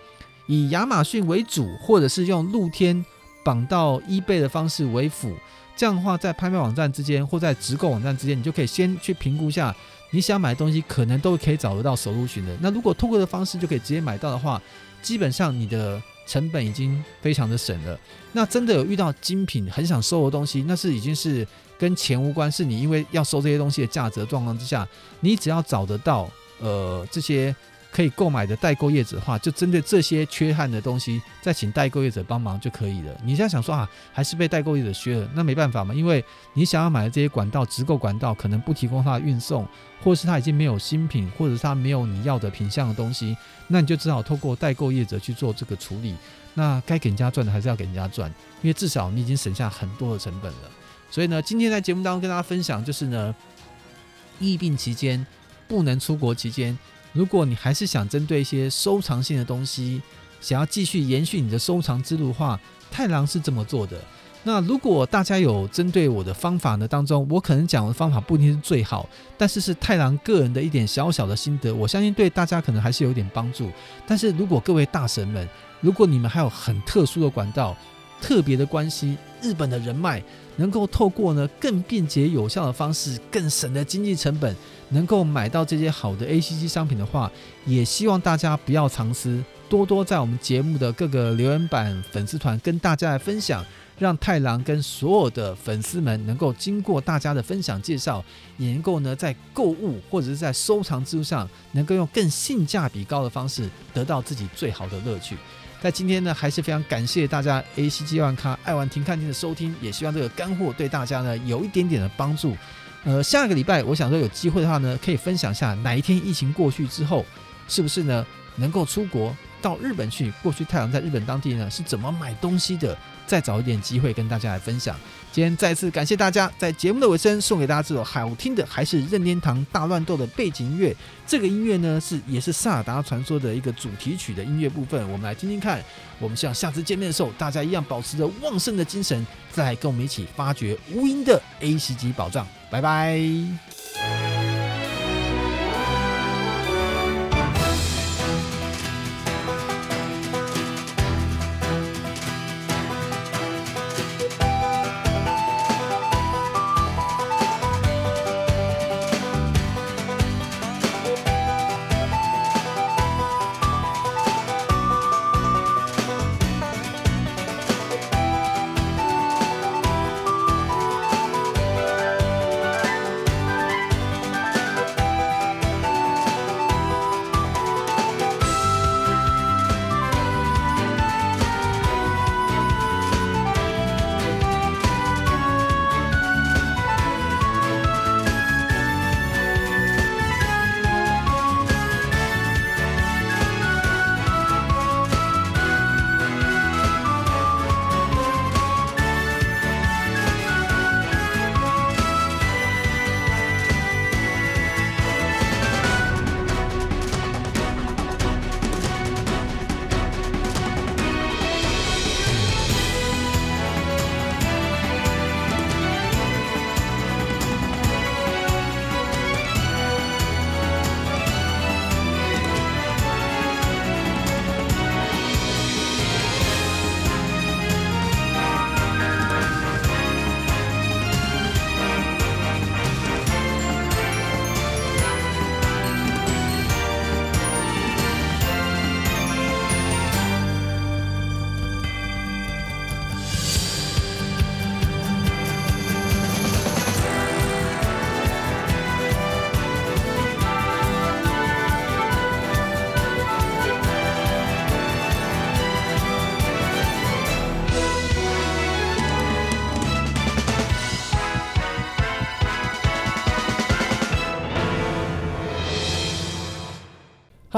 以亚马逊为主，或者是用露天绑到 eBay 的方式为辅，这样的话，在拍卖网站之间或在直购网站之间，你就可以先去评估一下你想买的东西，可能都可以找得到首录群的。那如果通过的方式就可以直接买到的话，基本上你的成本已经非常的省了。那真的有遇到精品很想收的东西，那是已经是跟钱无关，是你因为要收这些东西的价值状况之下，你只要找得到呃这些。可以购买的代购业者的话，就针对这些缺憾的东西，再请代购业者帮忙就可以了。你现在想说啊，还是被代购业者削了，那没办法嘛，因为你想要买的这些管道，直购管道可能不提供它的运送，或是它已经没有新品，或者是它没有你要的品相的东西，那你就只好透过代购业者去做这个处理。那该给人家赚的还是要给人家赚，因为至少你已经省下很多的成本了。所以呢，今天在节目当中跟大家分享，就是呢，疫病期间不能出国期间。如果你还是想针对一些收藏性的东西，想要继续延续你的收藏之路的话，太郎是这么做的。那如果大家有针对我的方法呢，当中我可能讲的方法不一定是最好，但是是太郎个人的一点小小的心得，我相信对大家可能还是有点帮助。但是如果各位大神们，如果你们还有很特殊的管道、特别的关系、日本的人脉，能够透过呢更便捷有效的方式，更省的经济成本。能够买到这些好的 ACG 商品的话，也希望大家不要藏私，多多在我们节目的各个留言板、粉丝团跟大家来分享，让太郎跟所有的粉丝们能够经过大家的分享介绍，也能够呢在购物或者是在收藏之路上，能够用更性价比高的方式得到自己最好的乐趣。在今天呢，还是非常感谢大家 ACG 爱玩咖爱玩停看听的收听，也希望这个干货对大家呢有一点点的帮助。呃，下个礼拜我想说有机会的话呢，可以分享一下哪一天疫情过去之后，是不是呢能够出国到日本去？过去太阳在日本当地呢是怎么买东西的？再找一点机会跟大家来分享。今天再次感谢大家，在节目的尾声送给大家这首好听的，还是任天堂大乱斗的背景音乐。这个音乐呢是也是萨尔达传说的一个主题曲的音乐部分，我们来听听看。我们像下次见面的时候，大家一样保持着旺盛的精神，再跟我们一起发掘无垠的 ACG 宝藏。拜拜。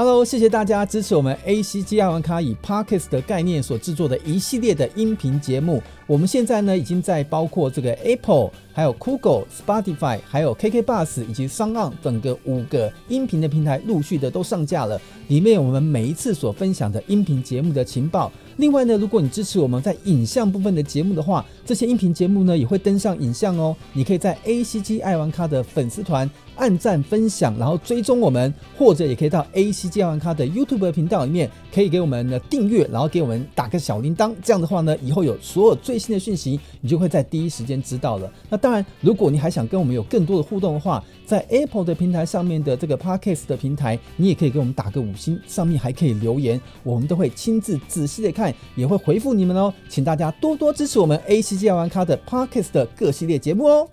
Hello，谢谢大家支持我们 ACG 爱玩咖以 Podcast 的概念所制作的一系列的音频节目。我们现在呢，已经在包括这个 Apple、还有 Google、Spotify、还有 KK Bus 以及 SoundOn 等个五个音频的平台陆续的都上架了。里面我们每一次所分享的音频节目的情报。另外呢，如果你支持我们在影像部分的节目的话，这些音频节目呢也会登上影像哦。你可以在 ACG 爱玩咖的粉丝团。按赞、分享，然后追踪我们，或者也可以到 ACG 爱玩咖的 YouTube 频道里面，可以给我们的订阅，然后给我们打个小铃铛。这样的话呢，以后有所有最新的讯息，你就会在第一时间知道了。那当然，如果你还想跟我们有更多的互动的话，在 Apple 的平台上面的这个 Podcast 的平台，你也可以给我们打个五星，上面还可以留言，我们都会亲自仔细的看，也会回复你们哦。请大家多多支持我们 ACG 玩咖的 Podcast 的各系列节目哦。